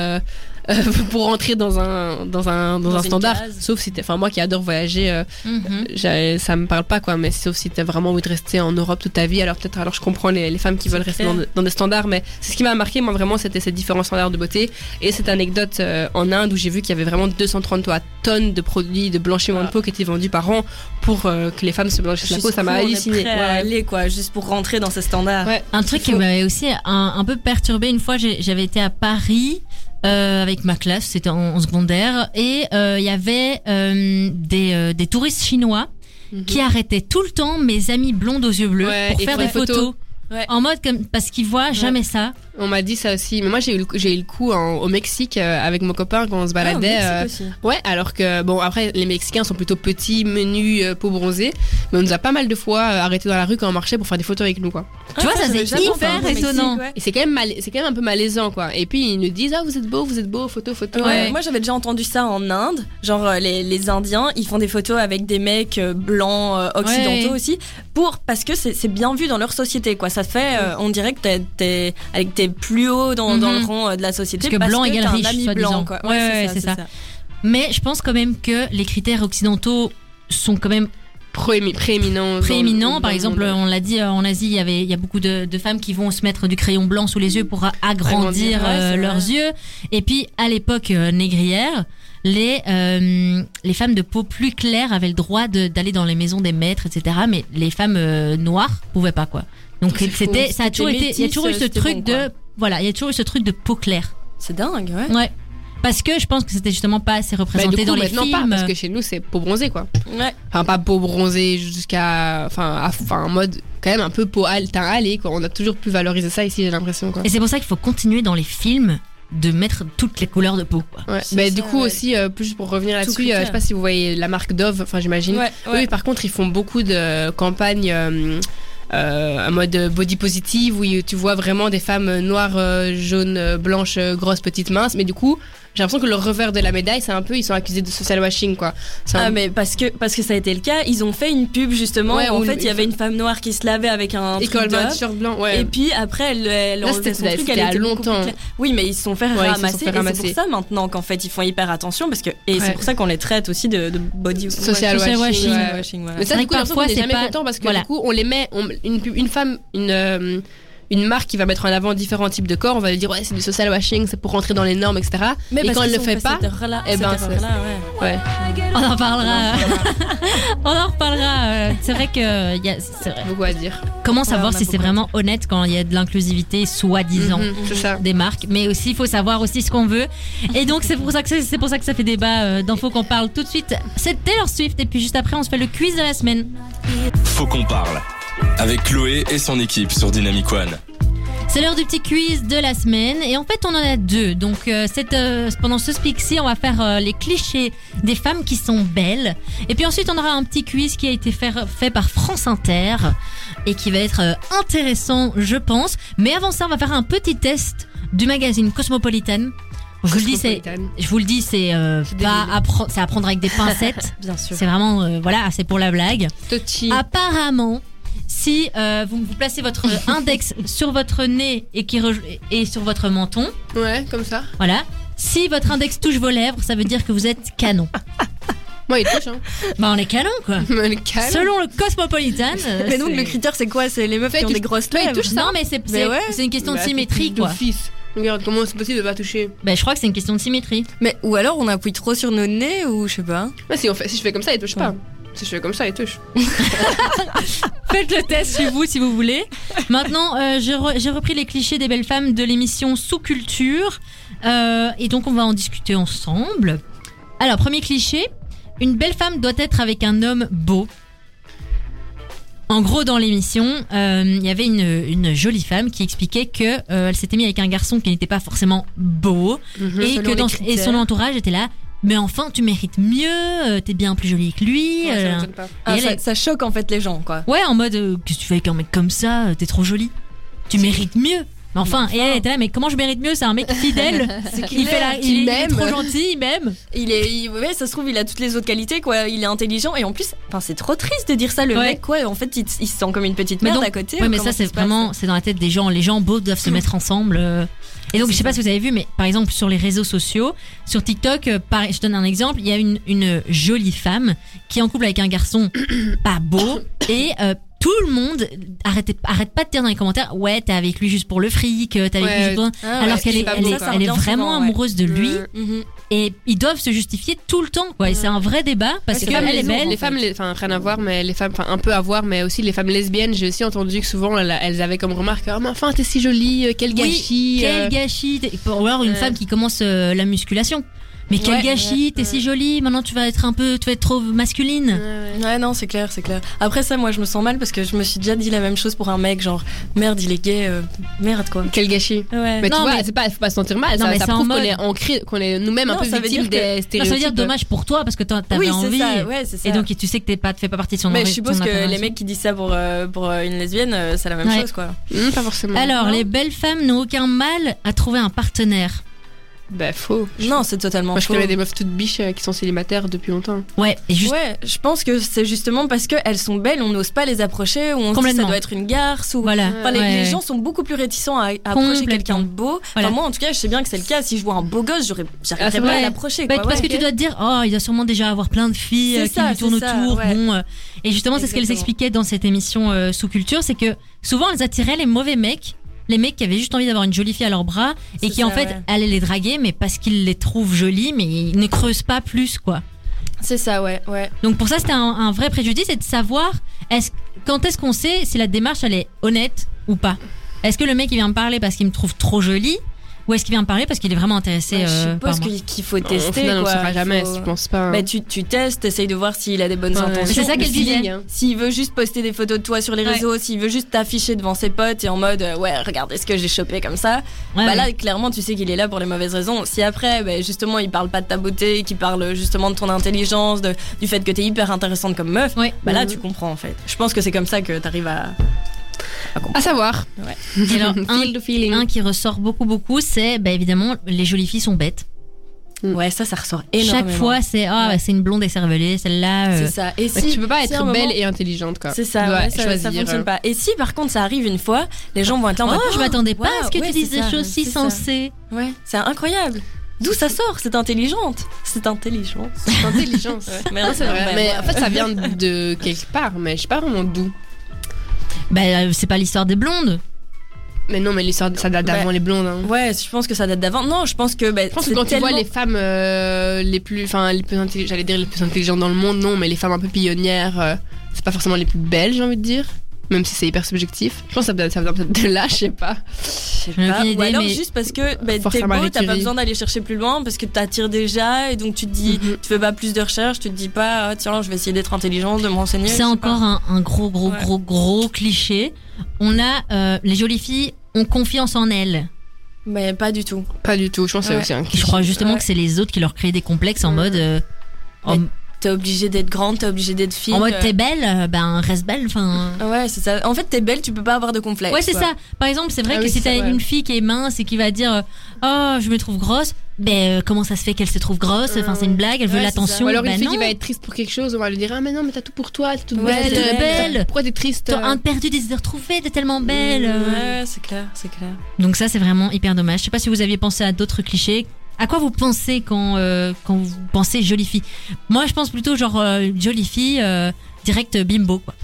euh, pour rentrer dans un dans un dans, Dans un standard. case. Sauf si t'es, enfin moi qui adore voyager, euh, Mhm. j'ai- ça me parle pas quoi. Mais sauf si t'as vraiment envie de rester en Europe toute ta vie, alors peut-être alors je comprends les, les femmes qui veulent rester dans, dans des standards. Mais c'est ce qui m'a marqué moi vraiment, c'était ces différents standards de beauté et cette anecdote euh, en Inde où j'ai vu qu'il y avait vraiment 233 tonnes de produits de blanchiment de peau qui étaient vendus par an pour euh, que les femmes se blanchissent la peau. Ça m'a halluciné. prêt à Ouais, ouais. aller, quoi, juste pour rentrer dans ces standards. Ouais. Un truc qui m'avait aussi un, un peu perturbé une fois, j'ai- j'avais été à Paris euh, avec ma classe, c'était en, en secondaire, et euh, il y avait euh, des, euh, des touristes chinois Mhm. qui arrêtaient tout le temps mes amis blondes aux yeux bleus Ouais, pour faire des des photos. photos. Ouais. En mode comme parce qu'ils voient jamais ça. On m'a dit ça aussi, mais moi j'ai eu le, j'ai eu le coup en- au Mexique euh, avec mon copain quand on se Ah, au baladait. Euh, aussi. Ouais, alors que bon après les Mexicains sont plutôt petits, menus, euh, peau bronzée, mais on nous a pas mal de fois euh, arrêtés dans la rue quand on marchait pour faire des photos avec nous quoi. Tu vois, ça, j'avais c'est jamais hyper étonnant. Ouais. Et c'est quand même mal, c'est quand même un peu malaisant quoi. Et puis ils nous disent ah vous êtes beau, vous êtes beau, photo, photo. Ouais, Ouais. Moi j'avais déjà entendu ça en Inde, genre euh, les, les Indiens, ils font des photos avec des mecs euh, blancs euh, occidentaux Ouais. aussi, pour parce que c'est c'est bien vu dans leur société quoi. Ça fait, euh, on dirait que t'es- t'es avec t'es plus haut dans, dans Mhm. le rang euh, de la société Parce que blanc égale t'as un riche, ami blanc quoi. Ouais, ouais, c'est ça. Mais je pense quand même que les critères occidentaux sont quand même prééminents. dans Par le exemple, on l'a dit euh, en Asie, il y avait, il y a beaucoup de, de femmes qui vont se mettre du crayon blanc sous les yeux pour agrandir euh, leurs vrai. yeux. Et puis, à l'époque euh, négrière, les euh, les femmes de peau plus claire avaient le droit d'aller dans les maisons des maîtres, etc. Mais les femmes euh, noires pouvaient pas quoi. Donc c'était, ça a toujours été, il y a toujours eu ce truc bon, de, voilà, il y a toujours eu ce truc de peau claire. C'est dingue, ouais. Ouais. Parce que je pense que c'était justement pas assez Bah, représenté coup, dans les maintenant films. pas, parce que chez nous c'est peau bronzée quoi. Ouais. Enfin pas peau bronzée jusqu'à, enfin, enfin en mode quand même un peu peau al- teint allé quoi. On a toujours plus valorisé ça ici j'ai l'impression quoi. Et c'est pour ça qu'il faut continuer dans les films de mettre toutes les couleurs de peau. Quoi. Ouais. Bah, ça, du coup ouais. aussi, euh, plus pour revenir là-dessus, euh, je sais pas si vous voyez la marque Dove, enfin j'imagine. Ouais, ouais. Oui, par contre, ils font beaucoup de campagnes euh, euh, en mode body positive où tu vois vraiment des femmes noires, euh, jaunes, euh, blanches, grosses, petites, minces. Mais du coup, j'ai l'impression que le revers de la médaille, c'est un peu, ils sont accusés de social washing quoi. Un- Ah mais parce que parce que ça a été le cas, ils ont fait une pub justement Ouais, où en fait il y avait une femme noire qui se lavait avec un et truc un blanc, ouais. Et puis après, elle, elle Là, enlevait c'était- son truc, elle était longtemps. Oui, mais ils se sont fait Ouais, ramasser. fait et c'est pour ça maintenant qu'en fait ils font hyper attention parce que et Ouais. c'est pour ça qu'on les traite aussi de, de body Social Social washing. washing, ouais. Social washing, voilà. Mais ça, C'est du coup, parfois, c'est jamais pas- content parce que voilà. du coup, on les met, on- une, une femme, une, euh, une marque qui va mettre en avant différents types de corps, on va lui dire ouais, c'est du social washing, c'est pour rentrer dans les normes, etc. Mais et quand elle qu'ils le fait pas, eh ben, ouais. ouais, On en parlera. on en reparlera. euh, C'est vrai que il y a, c'est vrai. beaucoup à dire. Comment savoir si c'est vraiment honnête quand il y a de l'inclusivité soi-disant Mhm, ça. des marques, mais aussi il faut savoir aussi ce qu'on veut. Et donc c'est pour ça que c'est pour ça que ça fait débat euh, d'infos qu'on parle tout de suite. C'est Taylor Swift et puis juste après on se fait le quiz de la semaine. Faut qu'on parle. Avec Chloé et son équipe sur Dynamic One. C'est l'heure du petit quiz de la semaine et en fait on en a deux. Donc euh, cette, euh, pendant ce speak-ci on va faire euh, les clichés des femmes qui sont belles et puis ensuite on aura un petit quiz qui a été fait, fait par France Inter et qui va être euh, intéressant je pense. Mais avant ça on va faire un petit test du magazine Cosmopolitan. Je vous le dis c'est, Cosmopolitan. je vous le dis c'est euh, pas appre- c'est à prendre avec des pincettes. Bien sûr. c'est vraiment euh, voilà c'est pour la blague. Touchy. Apparemment, si euh, vous, vous placez votre index sur votre nez et, qui et sur votre menton, Ouais, comme ça. voilà. Si votre index touche vos lèvres, ça veut dire que vous êtes canon. Moi, il touche, hein. Bah on est canon quoi. Le calme. Selon le Cosmopolitan. euh, Mais donc le critère c'est quoi? C'est les meufs qui ont des grosses lèvres? touche ça Non mais c'est ouais. c'est une question de Bah, symétrie c'est quoi. d'office. Regarde, comment c'est possible de pas toucher? Bah je crois que c'est une question de symétrie. Mais ou alors on appuie trop sur nos nez ou je sais pas. Ouais, si, on fait, si je fais comme ça, il touche pas. Si je fais comme ça, il touche. Faites le test chez vous si vous voulez. Maintenant, euh, j'ai re- j'ai repris les clichés des belles femmes de l'émission Sous Culture. Euh, et donc, on va en discuter ensemble. Alors, premier cliché. Une belle femme doit être avec un homme beau. En gros, dans l'émission, euh, il y avait une, une jolie femme qui expliquait que euh, elle s'était mise avec un garçon qui n'était pas forcément beau Mhm. et que dans, et son entourage était là. Mais enfin, tu mérites mieux. euh, T'es bien plus jolie que lui. Ouais, ça euh, pas. Ah, ça, est- ça choque en fait les gens quoi. Ouais, en mode, euh, qu'est-ce que tu fais avec un mec comme ça T'es trop jolie. Tu mérites mieux. Mais enfin, et elle était là, mais comment je mérite mieux C'est un mec fidèle. il fait la, il, il est trop gentil, il m'aime. Il est, ouais, ça se trouve, il a toutes les autres qualités, quoi. Il est intelligent et en plus, enfin, c'est trop triste de dire ça. Le Ouais. mec, quoi, en fait, il, se sent comme une petite merde donc- à côté. Ouais, ou mais ça, c'est vraiment, c'est dans la tête des gens. Les gens beaux doivent se mettre ensemble. euh. Et donc, je sais pas si vous avez vu, mais par exemple, sur les réseaux sociaux, sur TikTok, euh, je donne un exemple, il y a une, une jolie femme qui est en couple avec un garçon pas beau et euh, tout le monde arrête, arrête pas de dire dans les commentaires, ouais, t'es avec lui juste pour le fric, euh, t'es avec Ouais. lui juste pour... Ah, Alors ouais, qu'elle est, elle est, ça. elle est revient vraiment souvent, amoureuse de lui Mhm. et ils doivent se justifier tout le temps, quoi. Et c'est un vrai débat parce que comme elle les, est belle. les femmes, enfin rien à voir, mais les femmes, enfin un peu à voir, mais aussi les femmes lesbiennes. J'ai aussi entendu que souvent elles, elles avaient comme remarque, ah mais enfin t'es si jolie, euh, quel Oui, gâchis. Quel euh. gâchis Ou alors une Ouais. femme qui commence euh, la musculation. Mais quel Ouais, gâchis, ouais, t'es ouais. si jolie, maintenant tu vas être un peu, tu vas être trop masculine. Ouais, ouais. Ouais, non, c'est clair, c'est clair. Après ça, moi, je me sens mal parce que je me suis déjà dit la même chose pour un mec, genre, merde, il est gay, euh, merde, quoi. Quel gâchis. Ouais. Mais Non, tu vois, mais- c'est pas, faut pas se sentir mal. Non, ça mais ça c'est en prouve qu'on mode- est ancré, qu'on est nous-mêmes un peu ça veut victimes dire que- des Non, ça stéréotypes. veut dire dommage pour toi parce que t'avais oui, envie. c'est ça, ouais, c'est ça. Et donc tu sais que t'es pas, fais pas partie de son mais je suppose que les mecs qui disent ça pour, euh, pour euh, une lesbienne, c'est la même chose, quoi. Hum, pas forcément. Alors, les belles femmes n'ont aucun mal à trouver un partenaire. Bah faux. Non, c'est totalement Moi je faux. connais des meufs toutes biches euh, qui sont célibataires depuis longtemps. Ouais, et juste. Ouais, je pense que c'est justement parce qu'elles sont belles, on n'ose pas les approcher, ou on se dit Complètement. ça doit être une garce, ou Voilà. Enfin, les, Ouais. les gens sont beaucoup plus réticents à, à approcher quelqu'un de beau. Voilà. Enfin, moi, en tout cas, je sais bien que c'est le cas. Si je vois un beau gosse, j'aurais, Ah, j'arriverais c'est pas vrai. à l'approcher. Bah, parce que tu dois te dire, oh, il doit sûrement déjà avoir plein de filles euh, qui ça, lui tournent ça, autour. ouais. Bon, euh, et justement, c'est ce qu'elles expliquaient dans cette émission euh, sous culture, c'est que souvent elles attiraient les mauvais mecs. Les mecs qui avaient juste envie d'avoir une jolie fille à leurs bras et qui ça, en fait ouais. allaient les draguer, mais parce qu'ils les trouvent jolies, mais ils ne creusent pas plus quoi. C'est ça, ouais, ouais. Donc pour ça, c'était un, un vrai préjudice, c'est de savoir est quand est-ce qu'on sait si la démarche elle est honnête ou pas? Est-ce que le mec il vient me parler parce qu'il me trouve trop jolie ou est-ce qu'il vient me parler parce qu'il est vraiment intéressé Ouais, euh, je par suppose qu'il- faut Au tester. final, on le quoi. saura jamais, Faut- je pense pas. hein. Bah, tu, tu testes, essayes de voir s'il a des bonnes Ouais. intentions. C'est ça Le qu'elle disait. S'il veut juste poster des photos de toi sur les Ouais. réseaux, s'il veut juste t'afficher devant ses potes et en mode euh, ouais, regardez ce que j'ai chopé comme ça, Ouais, bah ouais. là clairement tu sais qu'il est là pour les mauvaises raisons. Si après bah, justement il parle pas de ta beauté, qu'il parle justement de ton intelligence, de- du fait que t'es hyper intéressante comme meuf, Ouais. bah là Mhm. tu comprends en fait. Je pense que c'est comme ça que t'arrives à, à savoir. Et alors, un, un qui ressort beaucoup beaucoup, c'est bah, évidemment les jolies filles sont bêtes. Ouais, ça ça ressort énormément. Chaque fois, c'est ah, Ouais. c'est une blonde écervelée, celle-là. euh, c'est ça. Et Mais si tu peux pas être belle moment- et intelligente quoi. C'est ça, ouais, ça, ça fonctionne euh. pas. Et si par contre ça arrive une fois, les gens vont être là en mode Oh, je m'attendais pas à ce que ouais, tu dises des ça, choses si ça. sensées. Ouais, c'est incroyable. D'où ça sort C'est intelligente? C'est intelligente. C'est intelligence. Merde, Non, c'est vrai. ouais, mais ouais. en fait, ça vient de quelque part, mais je sais pas vraiment d'où. Bah, euh, c'est pas l'histoire des blondes. Mais non, mais l'histoire, ça date d'avant Bah, les blondes. Hein. Ouais, je pense que ça date d'avant. Non, je pense que. bah, Je pense que c'est quand tu vois les femmes euh, les plus, enfin les plus intelligentes, j'allais dire les plus intelligentes dans le monde, non, mais les femmes un peu pionnières, euh, c'est pas forcément les plus belles, j'ai envie de dire. Même si c'est hyper subjectif. Je pense que ça ça vient peut-être de là, je sais pas. Je sais pas. aucune Ou idée, alors mais- juste parce que bah, t'es beau, t'as pas besoin d'aller chercher plus loin parce que t'attires déjà et donc tu te dis, Mhm. tu fais pas plus de recherches, tu te dis pas, ah, tiens, je vais essayer d'être intelligente, de me renseigner. je C'est sais encore pas. un, un gros, gros, Ouais. gros, gros cliché. On a euh, les jolies filles ont confiance en elles. Mais pas du tout. Pas du tout. Je pense que c'est aussi un Et je crois justement Ouais. que c'est les autres qui leur créent des complexes en mode. euh, en, Mais T'es obligé d'être grande, t'es obligé d'être fine. en mode t'es belle, euh, ben reste belle. Enfin. Ouais, c'est ça. En fait, t'es belle, tu peux pas avoir de complexe. Ouais, c'est ça. Par exemple, c'est vrai Ah que oui, si t'as une fille qui est mince et qui va dire euh, Oh, je me trouve grosse, ben euh, comment ça se fait qu'elle se trouve grosse? Enfin, c'est une blague, elle veut Ouais, l'attention. Ou alors une Ben fille non. qui va être triste pour quelque chose, on va lui dire Ah, mais non, mais t'as tout pour toi, t'es toute Ouais, belle. t'es toute belle. Pourquoi t'es triste? T'as un perdu des idées retrouvées, t'es tellement belle. Ouais, c'est clair, c'est clair. Donc ça, c'est vraiment hyper dommage. Je sais pas si vous aviez pensé à d'autres clichés. À quoi vous pensez quand, euh, quand vous pensez jolie fille? Moi, je pense plutôt genre euh, jolie fille, euh, direct bimbo. Quoi.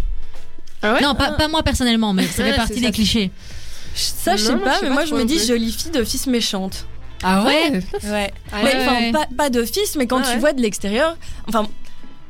Ah ouais? Non, pas, pas moi personnellement, mais ça Ouais, fait partie c'est des ça. clichés. Ça, je sais moi, pas, mais moi, je trop me non dis plus. jolie fille de fils méchante. Ah ouais? Ouais. Mais ouais, enfin, ouais. pas, pas de fils, mais quand Ah tu ouais. vois de l'extérieur, enfin.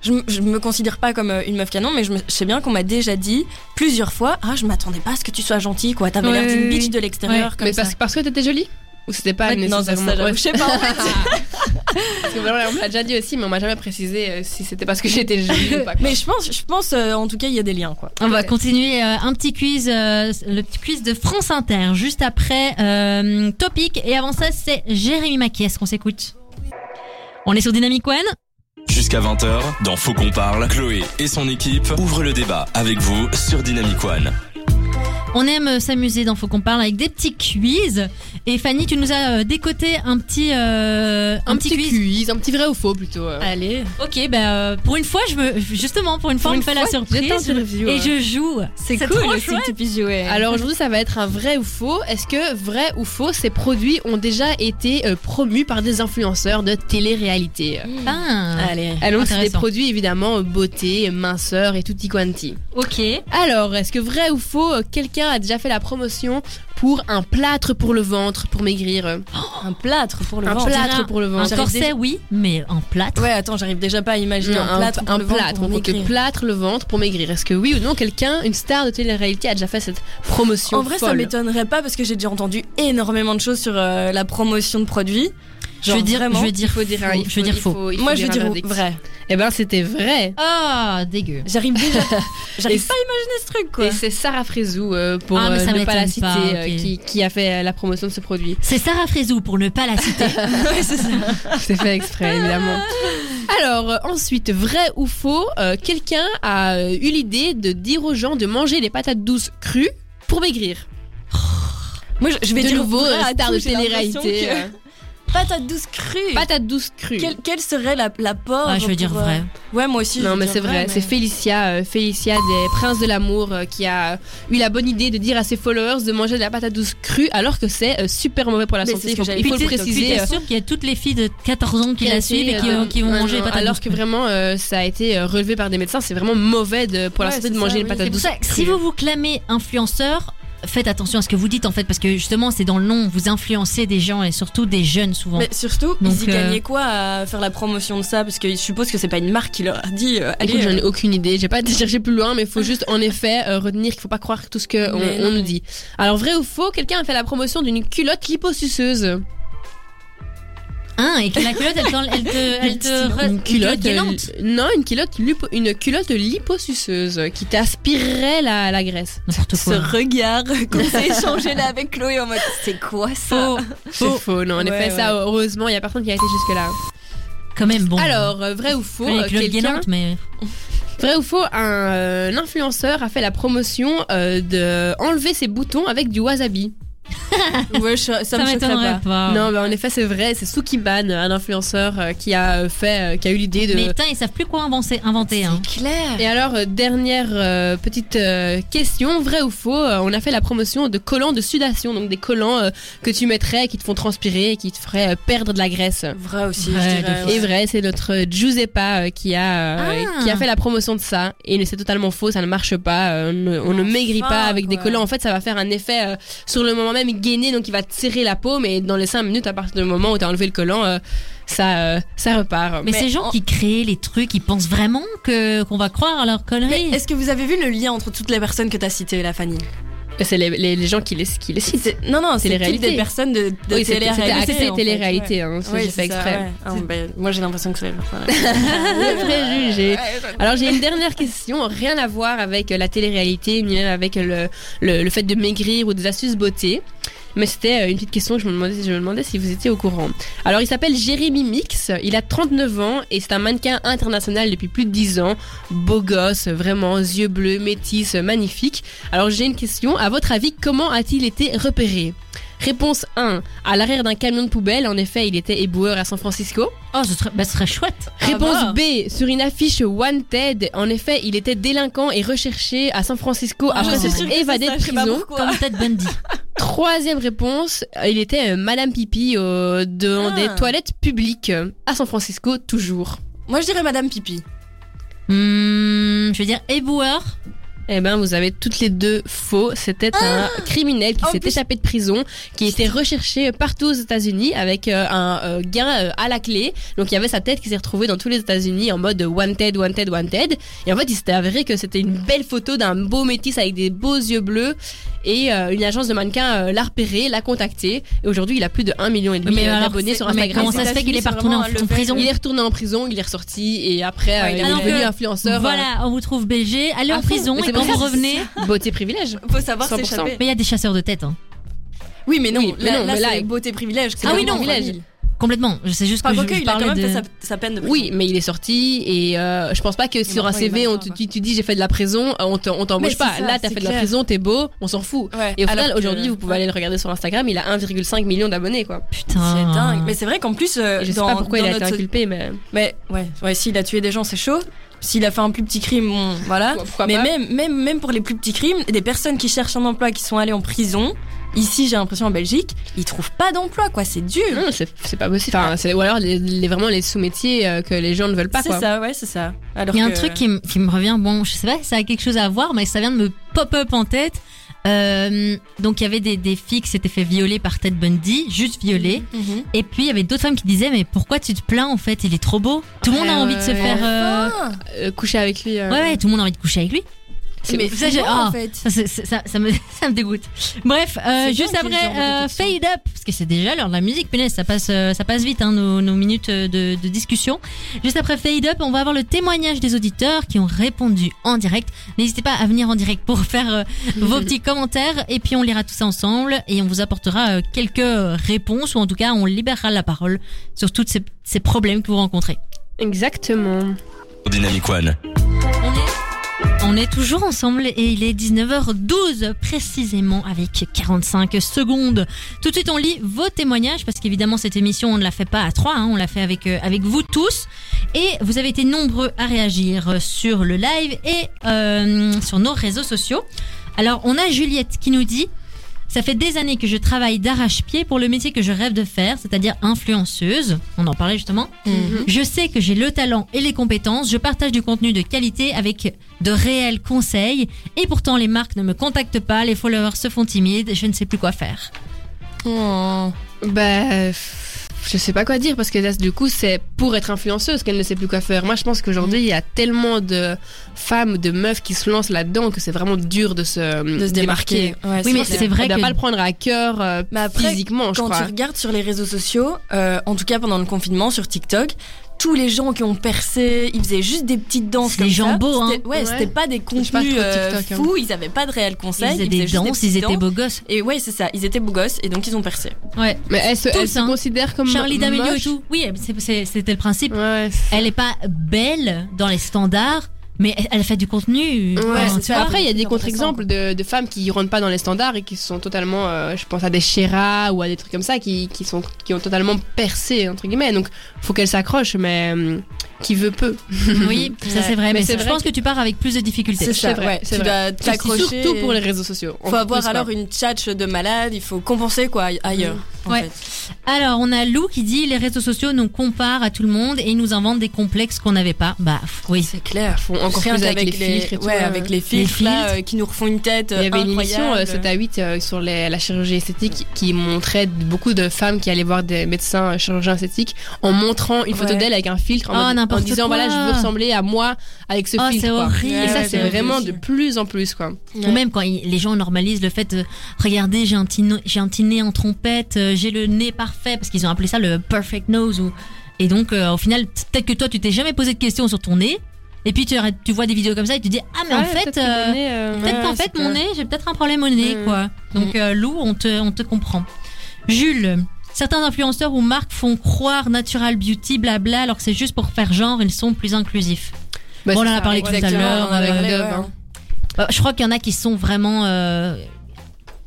Je, m- je me considère pas comme euh, une meuf canon, mais je, me- je sais bien qu'on m'a déjà dit plusieurs fois Ah, je m'attendais pas à ce que tu sois gentille, quoi. T'avais Ouais, l'air d'une oui, bitch oui. de l'extérieur, comme Mais ça. parce, parce que t'étais jolie? Ou c'était pas Ouais, non, ça, nécessairement je sais pas. en fait. Parce que voilà, on me l'a déjà dit aussi, mais on m'a jamais précisé euh, si c'était parce que j'étais jolie ou pas. mais je pense, je pense euh, en tout cas, il y a des liens, quoi. On va continuer euh, un petit quiz, euh, le petit quiz de France Inter, juste après euh, Topic. Et avant ça, c'est Jérémy Maquet. Est-ce qu'on s'écoute? On est sur Dynamic One Jusqu'à 20h, dans Faut qu'on parle, Chloé et son équipe ouvrent le débat avec vous sur Dynamic One. On aime s'amuser dans Faut qu'on parle avec des petits quiz. Et Fanny, tu nous as euh, décoté un petit, euh, Un, petit, quiz. un petit vrai ou faux plutôt. euh. Allez. Ok, bah euh, pour une fois, je me, justement, pour une fois, on me fait la surprise. Et hein. je joue. C'est C'est cool trop aussi que tu puisses jouer. Alors aujourd'hui, ça va être un vrai ou faux. Est-ce que vrai ou faux, ces produits ont déjà été euh, promus par des influenceurs de télé-réalité? Ah, Allez. Alors, c'est des produits évidemment beauté, minceur et tutti quanti. ok. Alors, est-ce que vrai ou faux, quelqu'un a déjà fait la promotion pour un plâtre pour le ventre pour maigrir euh, Un plâtre pour le Un ventre. plâtre pour le Un ventre. j'arrive corset, déjà- oui, mais en plâtre. Ouais, attends, j'arrive déjà pas à imaginer Non, un plâtre. pour un le ventre plâtre, pour on plâtre le ventre pour maigrir. Est-ce que oui ou non, quelqu'un, une star de télé-réalité, a déjà fait cette promotion En vrai, ça folle m'étonnerait pas parce que j'ai déjà entendu énormément de choses sur euh, la promotion de produits. Je Genre, veux dire, je veux dire, dire, faux. il je veux dire faux. faut- Moi, je veux dire vrai. Eh ben, c'était vrai. Ah, dégueu. J'arrive déjà. J'arrive pas à imaginer ce truc, quoi. Et c'est Sarah Frézou, euh, pour Ah, euh, ne pas la citer, pas, euh, ok. qui, qui a fait euh, la promotion de ce produit. C'est Sarah Frézou pour ne pas la citer. Ouais, c'est ça. C'est fait exprès, évidemment. Alors, euh, ensuite, vrai ou faux, quelqu'un a eu l'idée de dire aux gens de manger des patates douces crues pour maigrir. Moi, je, je vais de dire nouveau, vrai star de télé-réalité. que- Patate douce crue. Patates douces crues. Quel, quel serait la- l'apport Ah, je veux dire pour, euh, vrai. Ouais, moi aussi. je Non veux mais c'est vrai, mais- c'est Félicia, euh, Félicia des Princes de l'amour euh, qui a eu la bonne idée de dire à ses followers de manger de la patate douce crue alors que c'est euh, super mauvais pour la Mais santé. Il faut, il le préciser. Euh, sûr qu'il y a toutes les filles de 14 ans qui la suivent et qui, euh, qui vont ouais, manger non, patates Alors douces que vraiment. vraiment euh, ça a été relevé par des médecins, c'est vraiment mauvais de- pour la santé de manger une patate C'est pour douce. ça, que si vous vous clamez influenceur, faites attention à ce que vous dites en fait, parce que justement c'est dans le nom, vous influencez des gens et surtout des jeunes souvent. Mais surtout, Donc, ils y euh, gagnaient quoi à faire la promotion de ça? Parce que je suppose que c'est pas une marque qui leur a dit. euh, allez, Écoute, j'en ai euh, aucune idée. J'ai pas été chercher plus loin, mais il faut juste en effet euh, retenir qu'il faut pas croire tout ce que on, nous dit. Alors vrai ou faux, quelqu'un a fait la promotion d'une culotte liposuceuse. Hein, et que la culotte elle, te, elle te re- Une culotte, gainante. euh, non, une culotte, lipo- une culotte liposuceuse qui t'aspirerait la, la graisse. N'importe ce quoi. regard qu'on s'est échangé là avec Chloé en mode c'est quoi ça Faux. C'est Faux. faux, non. En Ouais, effet, ça, heureusement, il y a personne qui a été jusque là. Quand même bon. Alors, euh, vrai ou faux, euh, quelqu'un, mais vrai ou faux, un, euh, un influenceur a fait la promotion euh, de enlever ses boutons avec du wasabi. Ouais, je- ça, ça, me choquerait pas. pas. Non, mais en effet, c'est vrai. C'est Sukiban, un influenceur euh, qui a euh, fait, euh, qui a eu l'idée de. Mais putain, ils savent plus quoi inventer. inventer hein. C'est clair. Et alors, euh, dernière euh, petite euh, question, vrai ou faux, euh, on a fait la promotion de collants de sudation, donc des collants euh, que tu mettrais, qui te font transpirer, et qui te feraient euh, perdre de la graisse. Vrai aussi, Vrai, je dirais. de Et ouais. vrai, c'est notre euh, Giuseppa euh, qui a euh, Ah. qui a fait la promotion de ça. Et c'est totalement faux, ça ne marche pas. euh, on ne, on ne maigrit Enfin, pas avec des collants. En fait, ça va faire un effet euh, sur le moment même gainé, donc il va te serrer la peau, mais dans les 5 minutes, à partir du moment où tu as enlevé le collant, euh, ça, euh, ça repart. Mais, Mais ces gens en- qui créent les trucs, ils pensent vraiment que qu'on va croire à leurs Mais conneries. est-ce que vous avez vu le lien entre toutes les personnes que t'as citées, la Fanny? C'est les, les, les gens qui les, qui les citent. Non, non, c'est les réalités. des personnes de, de Oui, télé-réalité. fait, télé-réalité, ouais. hein, ça, Oui, j'ai fait c'est ça, exprès. ouais. Ah, bah, moi, j'ai l'impression que c'est. Le préjugé. Alors j'ai une dernière question, rien à voir avec euh, la télé-réalité, ni même avec le, le, le fait de maigrir ou des astuces beauté. Mais c'était euh, une petite question que je me, demandais, je me demandais si vous étiez au courant. Alors il s'appelle Jérémy Mix, il a 39 ans et c'est un mannequin international depuis plus de 10 ans. Beau gosse, vraiment, yeux bleus, métis, magnifique. Alors j'ai une question, à votre avis, comment a-t-il été repéré? Réponse 1, à l'arrière d'un camion de poubelle, en effet il était éboueur à San Francisco. Oh, ce serait, bah, ce serait chouette. Réponse va. B, sur une affiche Wanted, en effet, il était délinquant et recherché à San Francisco après je suis s'être évadé de prison. Comme Ted Bundy. Troisième réponse, il était euh, Madame Pipi euh, dans Ah. des toilettes publiques euh, à San Francisco, toujours. Moi, je dirais Madame Pipi. Hmm, je veux dire éboueur. Eh ben, vous avez toutes les deux faux. C'était un criminel qui s'est échappé de prison, qui était recherché partout aux États-Unis avec euh, un euh, gain euh, à la clé. Donc, il y avait sa tête qui s'est retrouvée dans tous les États-Unis en mode wanted, wanted, wanted. Et en fait, il s'était avéré que c'était une belle photo d'un beau métis avec des beaux yeux bleus. Et euh, une agence de mannequins euh, l'a repéré, l'a contacté. Et aujourd'hui, il a plus de 1 million et demi Mais euh, d'abonnés sur mais Instagram. comment ça se fait qu'il est pas retourné en, prison Il est retourné en prison, il est ressorti et après Ouais, euh, il il est devenu influenceur. euh, Voilà, on vous trouve BG, allez en fond. prison Mais et c'est quand vous revenez. Beauté privilège. Faut savoir 100%. s'échapper. Mais il y a des chasseurs de tête. Hein. Oui, mais non, Oui, mais là, non, là, mais là- c'est beauté privilège. Ah oui, non. privilège. Complètement. Je sais juste Enfin, que je, quoique, je il a quand même de. fait sa, sa peine de prison. Oui, mais il est sorti et euh, je pense pas que sur un CV, on te- tu, tu dis j'ai fait de la prison, on t'embauche pas. c'est ça, Là, t'as c'est fait de la clair. prison, t'es beau, on s'en fout. Ouais, Et au final, que- aujourd'hui, vous pouvez aller le regarder sur Instagram, il a 1,5 million d'abonnés, quoi. Putain. C'est dingue. Mais c'est vrai qu'en plus, euh, je sais dans, pas pourquoi il a été notre- inculpé, mais Mais ouais, ouais, s'il a tué des gens, c'est chaud. S'il a fait un plus petit crime, bon, voilà. pourquoi Mais pas même, même, même pour les plus petits crimes, des personnes qui cherchent un emploi, qui sont allées en prison, ici j'ai l'impression en Belgique, ils trouvent pas d'emploi, quoi. C'est dur. non, c'est c'est pas possible. Enfin, c'est- ou alors les, les- vraiment les sous-métiers euh, que les gens ne veulent pas, C'est quoi. ça, ouais, c'est ça. Alors Il y a un truc qui, me- qui me revient, bon, je sais pas si ça a quelque chose à voir, mais ça vient de me pop-up en tête. Euh, donc il y avait des, des filles qui s'étaient fait violer par Ted Bundy, juste violer. Mhm. Et puis il y avait d'autres femmes qui disaient mais pourquoi tu te plains en fait? Il est trop beau. Tout le monde a Ouais, envie de se ouais. faire. euh, Ah, Euh, coucher avec lui. euh, Ouais ouais, tout le monde a envie de coucher avec lui. Mais Ça, ah. en fait. Ça, ça, ça me, ça me dégoûte. Bref, euh, juste après euh, détection. Fade Up, parce que c'est déjà l'heure de la musique, punaise, ça passe, euh, ça passe vite, hein, nos, nos minutes de, de discussion. Juste après Fade Up, on va avoir le témoignage des auditeurs qui ont répondu en direct. N'hésitez pas à venir en direct pour faire euh, vos petits commentaires, et puis on lira tout ça ensemble, et on vous apportera euh, quelques réponses, ou en tout cas, on libérera la parole sur tous ces, ces problèmes que vous rencontrez. Exactement. Dynamic One. On est, on est toujours ensemble et il est 19h12 précisément avec 45 secondes. Tout de suite on lit vos témoignages parce qu'évidemment cette émission on ne la fait pas à trois, hein, on l'a fait avec, euh, avec vous tous. Et vous avez été nombreux à réagir sur le live et euh, sur nos réseaux sociaux. Alors on a Juliette qui nous dit... Ça fait des années que je travaille d'arrache-pied pour le métier que je rêve de faire, c'est-à-dire influenceuse. On en parlait justement. Mhm. Je sais que j'ai le talent et les compétences, je partage du contenu de qualité avec de réels conseils et pourtant les marques ne me contactent pas, les followers se font timides, je ne sais plus quoi faire. Oh. Bah, je sais pas quoi dire parce que là, du coup, c'est pour être influenceuse qu'elle ne sait plus quoi faire. Moi, je pense qu'aujourd'hui, il y a tellement de femmes, de meufs qui se lancent là-dedans que c'est vraiment dur de se, De se démarquer. Ouais, Oui, mais c'est vrai Elle doit que- pas le prendre à cœur euh, Mais après, physiquement, je Quand tu crois. regardes sur les réseaux sociaux, euh, en tout cas pendant le confinement sur TikTok, tous les gens qui ont percé, ils faisaient juste des petites danses comme des ça. gens beaux, hein. Ouais, Ouais. c'était pas des pas contenus euh, TikTok, hein. fous, ils avaient pas de réels conseils. Ils faisaient ils des faisaient danses, ils étaient danses. beaux gosses. Et ouais, c'est ça, ils étaient beaux gosses et donc ils ont percé. Ouais. Mais elle se, Tous, elle se hein. considère comme Charlie D'Amelio et tout. Oui, c'était le principe. Ouais. Elle est pas belle dans les standards, mais elle- fait du contenu. Ouais, Enfin, c'est tu ça. vois. Après, il y a des contre-exemples de, de femmes qui rentrent pas dans les standards et qui sont totalement, euh, je pense à des Shera ou à des trucs comme ça, qui, qui, sont, qui ont totalement percé, entre guillemets. Donc, faut qu'elle s'accroche, mais euh, qui veut peu. Oui, ça c'est vrai. Mais je vrai pense que tu pars avec plus de difficultés. C'est ça, vrai, ouais. c'est Tu vrai. dois t'accrocher. Surtout pour les réseaux sociaux. Faut avoir alors une tchatch de malade, il faut compenser quoi ailleurs. en Ouais. fait. Alors, on a Lou qui dit les réseaux sociaux nous comparent à tout le monde et ils nous inventent des complexes qu'on n'avait pas. Bah oui. C'est clair. Font encore plus avec qu'avec les filtres et tout, ouais, ouais. avec les filtres, là, filtres. euh, qui nous refont une tête. Il y avait une émission incroyable. euh, 7 à 8 euh, sur les- la chirurgie esthétique qui montrait beaucoup de femmes qui allaient voir des médecins euh, chirurgiens esthétiques en montrant une photo Ouais. d'elle avec un filtre en, Oh, mode- en disant quoi. voilà je veux ressembler à moi avec ce Oh, c'est horrible. Et ça c'est vraiment de plus en plus quoi. Ou même quand les gens normalisent le fait de regardez j'ai un petit no- j'ai un petit nez en trompette, euh, j'ai le nez parfait parce qu'ils ont appelé ça le perfect nose ou et donc euh, au final peut-être que toi tu t'es jamais posé de questions sur ton nez et puis tu, vois des vidéos comme ça et tu dis ah mais en fait peut-être euh, euh, ouais, qu'en fait, mon nez, j'ai peut-être un problème au nez, quoi. Donc, euh, Lou, on te, on te comprend. Jules, certains influenceurs ou marques font croire natural beauty, blabla, alors que c'est juste pour faire genre, ils sont plus inclusifs. Bah, Bon, on en a parlé tout à l'heure, euh, ouais. Euh, je crois qu'il y en a qui sont vraiment. euh,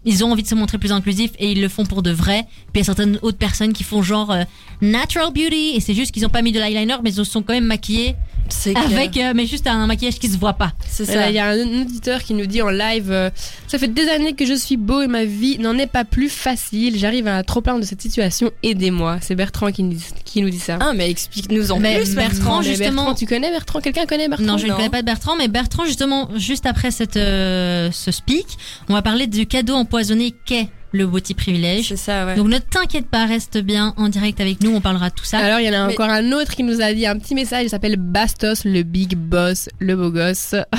ils ont envie de se montrer plus inclusifs et ils le font pour de vrai. Puis il y a certaines autres personnes qui font genre euh, natural beauty et c'est juste qu'ils ont pas mis de l'eyeliner mais ils se sont quand même maquillés. Avec euh, mais juste un maquillage qui se voit pas. C'est Euh, ça. Il y a un auditeur qui nous dit en live euh, Ça fait des années que je suis beau et ma vie n'en est pas plus facile. J'arrive à trop plaindre de cette situation. Aidez-moi. C'est Bertrand qui nous, qui nous dit ça. Ah, mais explique-nous en Mais plus, Bertrand, justement- Bertrand, tu connais Bertrand? Quelqu'un connaît Bertrand? Non, je ne connais pas de Bertrand, mais Bertrand, justement, juste après cette, euh, ce speak, on va parler du cadeau empoisonné qu'est le Beauty Privilège. C'est ça, ouais. Donc ne t'inquiète pas, reste bien en direct avec nous, on parlera de tout ça. Alors, il y en a Mais- encore un autre qui nous a dit un petit message. Il s'appelle Bastos, le big boss, le beau gosse.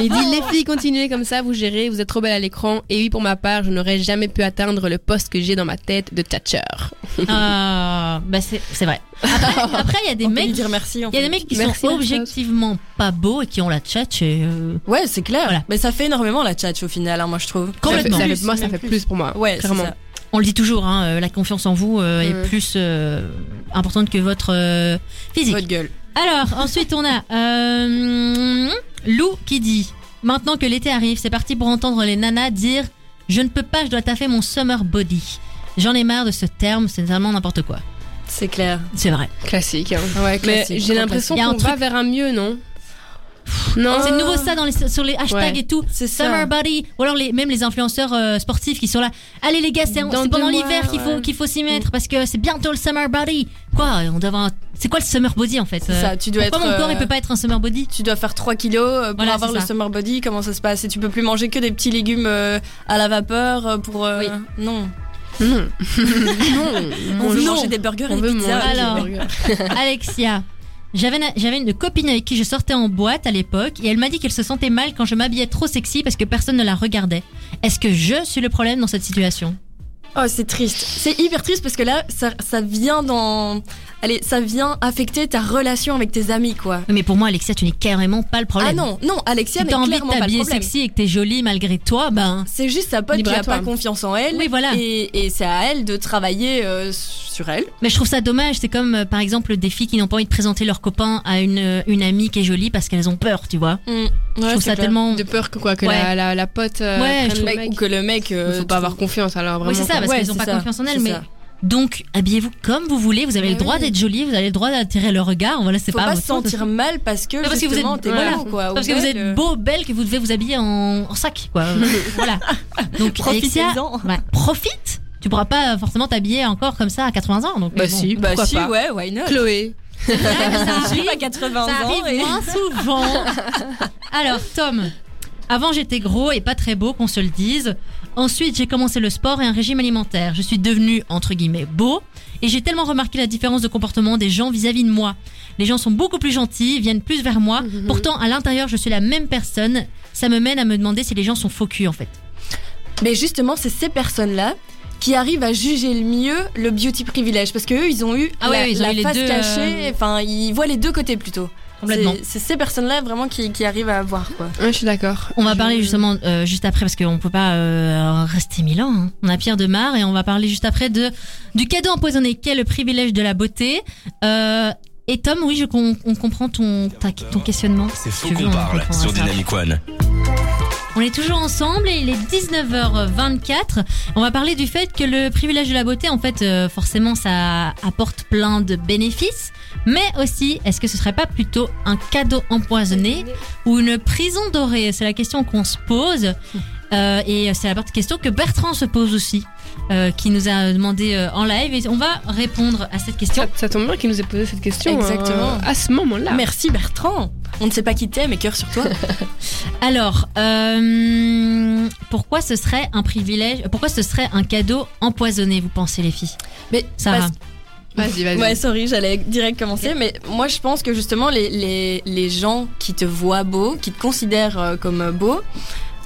Et il dit Les filles, continuez comme ça, vous gérez, vous êtes trop belle à l'écran. Et oui, pour ma part, je n'aurais jamais pu atteindre le poste que j'ai dans ma tête de tchatcheur. Ah, bah c'est c'est vrai. Après, il y a des On mecs, dire merci. il y a des mecs qui Merci, sont objectivement pas beaux et qui ont la tchatch et euh, Ouais, c'est clair. Voilà. Mais ça fait énormément la tchatch au final, hein, moi je trouve. Complètement. Ça fait- ça fait- Plus, moi, ça fait plus pour moi. Ouais, clairement. ça. On le dit toujours, hein, euh, la confiance en vous euh, est plus euh, importante que votre euh, physique. Votre gueule. Alors, ensuite, on a euh, Lou qui dit Maintenant que l'été arrive, c'est parti pour entendre les nanas dire Je ne peux pas, je dois taffer mon summer body. J'en ai marre de ce terme, c'est tellement n'importe quoi. C'est clair. C'est vrai. Classique. hein. Ouais, Mais classique, j'ai trop l'impression qu'on va vers un mieux, non Non. C'est nouveau ça dans les, sur les hashtags Ouais. et tout. C'est ça. Summer body. Ou alors les, même les influenceurs euh, sportifs qui sont là. Allez les gars, c'est pendant l'hiver qu'il faut qu'il faut s'y mettre parce que c'est bientôt le summer body. Quoi On doit avoir un- C'est quoi le summer body en fait Euh, ça, tu dois Pourquoi être, mon corps euh, il peut pas être un summer body Tu dois faire 3 kilos euh, pour Voilà, avoir le summer body. Comment ça se passe? Et tu peux plus manger que des petits légumes euh, à la vapeur euh, pour. euh, Oui. Non. Non. non. On veut Non. manger des burgers On et des veut pizzas. Alors. Alexia. J'avais une- j'avais une copine avec qui je sortais en boîte à l'époque et elle m'a dit qu'elle se sentait mal quand je m'habillais trop sexy parce que personne ne la regardait. Est-ce que je suis le problème dans cette situation? Oh, c'est triste. C'est hyper triste parce que là, ça, ça vient dans. Allez, ça vient affecter ta relation avec tes amis, quoi. Mais pour moi, Alexia, tu n'es carrément pas le problème. Ah non, non, Alexia si n'est t'as envie de clairement pas le t'habiller problème. sexy et que t'es jolie malgré toi, ben C'est juste sa pote qui a toi. pas confiance en elle. Oui, voilà. Et, et c'est à elle de travailler euh, sur elle. Mais je trouve ça dommage. C'est comme, euh, par exemple, des filles qui n'ont pas envie de présenter leur copain à une, euh, une amie qui est jolie parce qu'elles ont peur, tu vois. je trouve ça tellement. De peur que quoi que Ouais. la, la, la pote euh, Ouais, prenne je le Mec, ou que le mec. Euh, faut pas avoir confiance alors vraiment. Oui, c'est ça, parce Ouais, qu'elles n'ont pas ça, confiance en elles. c'est Mais ça. Donc, habillez-vous comme vous voulez. Vous avez Mais le droit oui. d'être jolie. Vous avez le droit d'attirer le regard. Voilà, c'est Faut pas. se faute. sentir mal parce que, parce que vous êtes- voilà. beau, quoi. ou Parce que vous belle, êtes euh, beau, belle, que vous devez vous habiller en, en sac, quoi. voilà. Donc, Alexia, ouais, profite. Tu pourras pas forcément t'habiller encore comme ça à 80 ans. Donc, Bah bon. si, Bah si, pas. ouais, why not? Chloé. Ça J'ai arrive, pas 80 ça ans. arrive et- moins souvent. Alors, Tom, avant j'étais gros et pas très beau, qu'on se le dise. Ensuite, j'ai commencé le sport et un régime alimentaire. Je suis devenu, entre guillemets, beau. Et j'ai tellement remarqué la différence de comportement des gens vis-à-vis de moi. Les gens sont beaucoup plus gentils, viennent plus vers moi. Mhm. Pourtant, à l'intérieur, je suis la même personne. Ça me mène à me demander si les gens sont faux culs, en fait. Mais justement, c'est ces personnes-là qui arrivent à juger le mieux le beauty privilège parce que eux, ils ont eu Ah ouais, la, ils ont la eu les face deux, cachée. euh, Enfin, ils voient les deux côtés plutôt. Complètement. C'est- ces personnes-là vraiment qui, qui arrivent à voir quoi. Ouais, je suis d'accord. On va Je- parler justement euh, juste après parce qu'on peut pas euh, rester mille ans. hein. On a Pierre de Mar et on va parler juste après de du cadeau empoisonné qu'est le privilège de la beauté? Euh, et Tom, oui, je on comprend ton ta- ton questionnement. C'est faux qu'on on parle sur. Dynamic One. On est toujours ensemble et il est 19h24. On va parler du fait que le privilège de la beauté, en fait, euh, forcément, ça apporte plein de bénéfices. Mais aussi, est-ce que ce serait pas plutôt un cadeau empoisonné ou une prison dorée? C'est la question qu'on se pose. Euh, et c'est la question que Bertrand se pose aussi, euh, qui nous a demandé euh, en live. Et on va répondre à cette question. Ça, ça tombe bien qu'il nous ait posé cette question. Exactement. euh, à ce moment-là. Merci Bertrand. On ne sait pas qui t'es, mais cœur sur toi. Alors, euh, pourquoi ce serait un privilège Pourquoi ce serait un cadeau empoisonné, vous pensez, les filles? Mais Sarah. Vas-y, vas-y. Ouais, sorry, j'allais direct commencer, mais moi je pense que justement les, les, les gens qui te voient beau, qui te considèrent comme beau,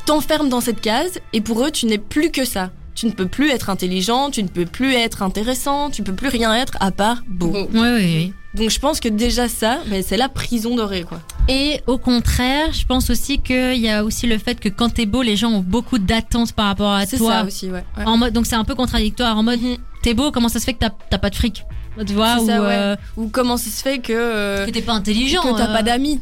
t'enferment dans cette case et pour eux tu n'es plus que ça. Tu ne peux plus être intelligent, tu ne peux plus être intéressant, tu peux plus rien être à part beau. Oui, oui, oui. Donc je pense que déjà ça, ben, c'est la prison dorée quoi. Et au contraire, je pense aussi qu'il y a aussi le fait que quand t'es beau, les gens ont beaucoup d'attentes par rapport à C'est toi. ça aussi, ouais. ouais. En mode, donc c'est un peu contradictoire. En mode, Mhm. t'es beau, comment ça se fait que t'as pas de fric? Tu vois C'est Ou ça, ouais. euh, Ou comment ça se fait que, euh, que t'es pas intelligent. que t'as euh. pas d'amis.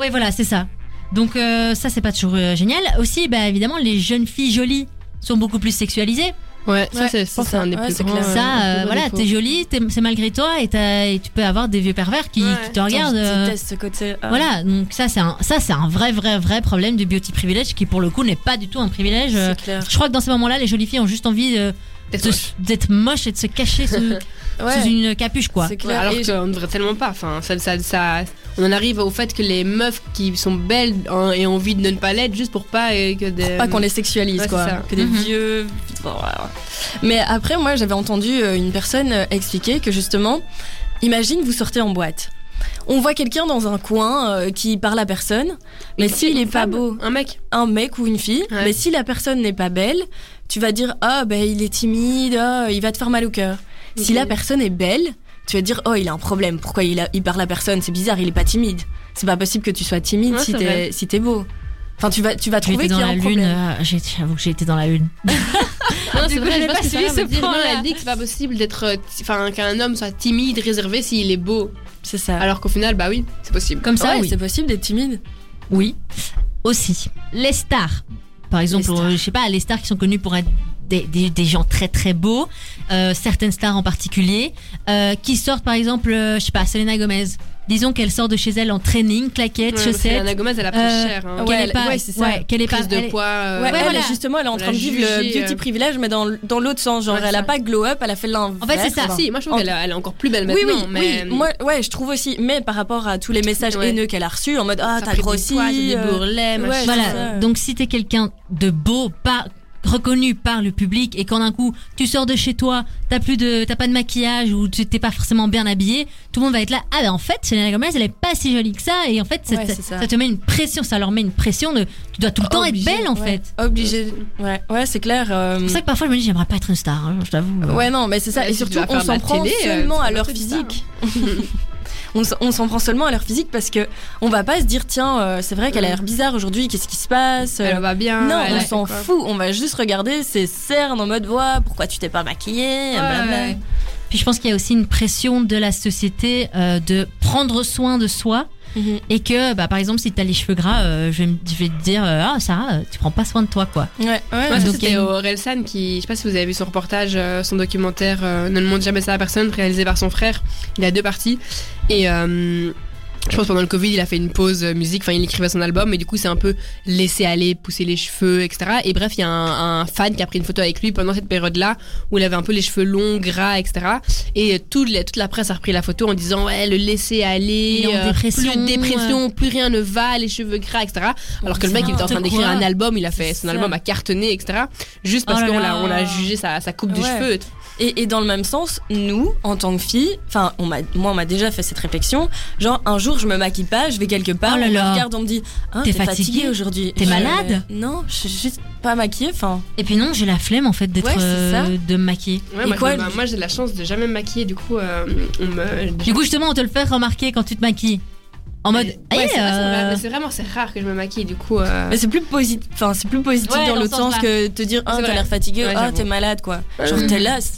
Oui, voilà, c'est ça. Donc euh, ça, c'est pas toujours euh, génial. Aussi, bah, évidemment, les jeunes filles jolies sont beaucoup plus sexualisées. Ouais, ça, Ouais, c'est, un des Ouais, plus c'est grands. clair. euh, ça, euh, voilà, t'es jolie, t'es- c'est malgré toi, et, t'as- et tu peux avoir des vieux pervers qui, Ouais. qui te regardent. Euh, ce côté. ah. Voilà, donc ça c'est un ça c'est un vrai vrai vrai problème du beauty privilège qui pour le coup n'est pas du tout un privilège. Euh, C'est clair. Je crois que dans ces moments-là, les jolies filles ont juste envie de- D'être moche. et de se cacher sous, Ouais, sous une capuche quoi. clair. alors qu'on ne devrait tellement pas. Enfin, ça, ça, ça- on en arrive au fait que les meufs qui sont belles hein, aient envie de ne pas l'être juste pour pas euh, que des. pas qu'on les sexualise Ouais, quoi que des Mhm. vieux mais après moi j'avais entendu euh, une personne euh, expliquer que justement imagine vous sortez en boîte on voit quelqu'un dans un coin euh, qui parle à personne mais s'il fille, est pas beau Un mec. un mec ou une fille Ouais. mais si la personne n'est pas belle tu vas dire ah ben il est timide ah, il va te faire mal au cœur si la personne est belle tu vas dire oh il a un problème pourquoi il, a- il parle à personne? C'est bizarre il est pas timide c'est pas possible que tu sois timide Ouais, si t'es si t'es beau enfin tu vas tu vas trouver qu'il y a la un lune, problème euh, j'avoue que j'ai été dans la lune. Non, c'est vrai, je pas suivi ce elle dit que c'est pas possible d'être, euh, enfin, qu'un homme soit timide, réservé s'il est beau. C'est ça. Alors qu'au final, bah oui, c'est possible. Comme ça, ouais, oui. c'est possible d'être timide. Oui. Aussi. Les stars. Par exemple, euh, je sais pas, les stars qui sont connues pour être des, des- des gens très très beaux, euh, certaines stars en particulier, euh, qui sortent par exemple, je sais pas, Selena Gomez. Disons qu'elle sort de chez elle en training, claquettes, Ouais, chaussettes. Anna Gomez, elle a pris Euh, cher. Hein. ouais, qu'elle est pas, ouais, c'est ça. ouais, qu'elle est pas, de elle poids. euh, Ouais, ouais, elle, voilà. justement, elle est en train de vivre le beauty euh, privilège, mais dans, dans l'autre sens. Genre, Ouais, elle a pas glow up, elle a fait l'inverse. En fait, c'est ça. Ah, si, moi je trouve En- qu'elle elle est encore plus belle Oui, maintenant. oui, mais... oui. Moi, ouais, je trouve aussi. Mais par rapport à tous les messages Ouais. haineux qu'elle a reçus, en mode ah t'as grossi, des bourrelets. Voilà. Donc si t'es quelqu'un de beau, pas reconnu par le public et quand d'un coup tu sors de chez toi, t'as plus de, t'as pas de maquillage ou tu t'es pas forcément bien habillé, tout le monde va être là. Ah ben en fait, Selena Gomez, elle est pas si jolie que ça et en fait ça, Ouais, ça- c'est ça. ça te met une pression, ça leur met une pression de, tu dois tout le temps Obligé, être belle en ouais. fait. Obligé. Ouais, ouais, c'est clair. euh, C'est pour ça que parfois je me dis j'aimerais pas être une star, hein, je t'avoue. Ouais, non, mais c'est ça. Ouais, et surtout, on s'en prend télé, euh, seulement à leur star. physique. on s'en prend seulement à leur physique parce que on va pas se dire tiens, euh, c'est vrai qu'elle a l'air bizarre aujourd'hui, qu'est-ce qui se passe Elle va bien. Non, on s'en fout. On va juste regarder ses cernes en mode ouais, pourquoi tu t'es pas maquillée. Ouais. Puis je pense qu'il y a aussi une pression de la société euh, de prendre soin de soi Mhm. et que bah, par exemple si t'as les cheveux gras, euh, je, vais, me- je vais te dire euh, ah Sarah, euh, tu prends pas soin de toi quoi. Ouais, ouais. Ouais, Donc, c'était une- Orelsan qui, je sais pas si vous avez vu son reportage, euh, son documentaire Ne le montre jamais ça à personne, réalisé par son frère. Il a deux parties. Et je pense pendant le Covid, il a fait une pause euh, musique, enfin il écrivait son album, et du coup c'est un peu laissé aller, pousser les cheveux, etc. Et bref, il y a un, un fan qui a pris une photo avec lui pendant cette période-là, où il avait un peu les cheveux longs, gras, etc. Et euh, toute, la, toute la presse a repris la photo en disant ouais, le laisser aller, euh, dépression, plus de dépression, plus rien ne va, les cheveux gras, etc. Alors que le mec, il était en train d'écrire un album, il a fait, son album a cartonné, etc. Juste parce Oh qu'on l'a, on l'a jugé sa, sa coupe de cheveux. Et, et dans le même sens, nous, en tant que filles, enfin, on m'a, moi, on m'a déjà fait cette réflexion. Genre, un jour, je me maquille pas, je vais quelque part, Oh là on me là. regarde, on me dit, ah, T'es t'es fatiguée fatiguée aujourd'hui. T'es Je- malade Non, je suis juste pas maquillée. Enfin, Et puis non, j'ai la flemme en fait d'être Ouais, euh, de me maquiller. Ouais, Et moi, quoi, bah, moi, j'ai de la chance de jamais me maquiller, du coup, euh, on me. Du coup justement, on te le fait remarquer quand tu te maquilles. En mode, Ouais, c'est, c'est vrai, euh, c'est vraiment c'est rare que je me maquille, du coup. euh, mais c'est plus positif. Enfin, c'est plus positif Ouais, dans l'autre sens sens-là. que te dire, ah, C'est t'as l'air fatiguée, Ouais, ah, j'avoue. t'es malade, quoi. Genre, t'es là.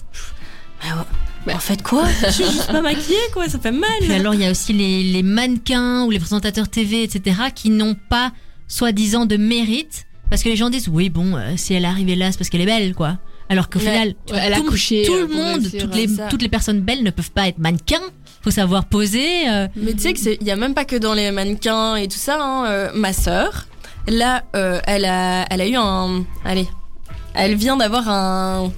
Bah. En fait, quoi? Je suis juste pas maquillée, quoi. Ça fait mal. Puis alors, il y a aussi les, les mannequins ou les présentateurs TV, etc., qui n'ont pas, soi-disant, de mérite. Parce que les gens disent, oui, bon, euh, si elle est arrivée là, c'est parce qu'elle est belle, quoi. Alors qu'au final, Ouais, elle a tout, couché, tout euh, le pour monde, les, toutes les personnes belles ne peuvent pas être mannequins. Faut savoir poser. euh, Mais tu sais que il y a même pas que dans les mannequins et tout ça. Hein. euh, ma sœur, là, euh, elle a, elle a eu un, allez, elle vient d'avoir un,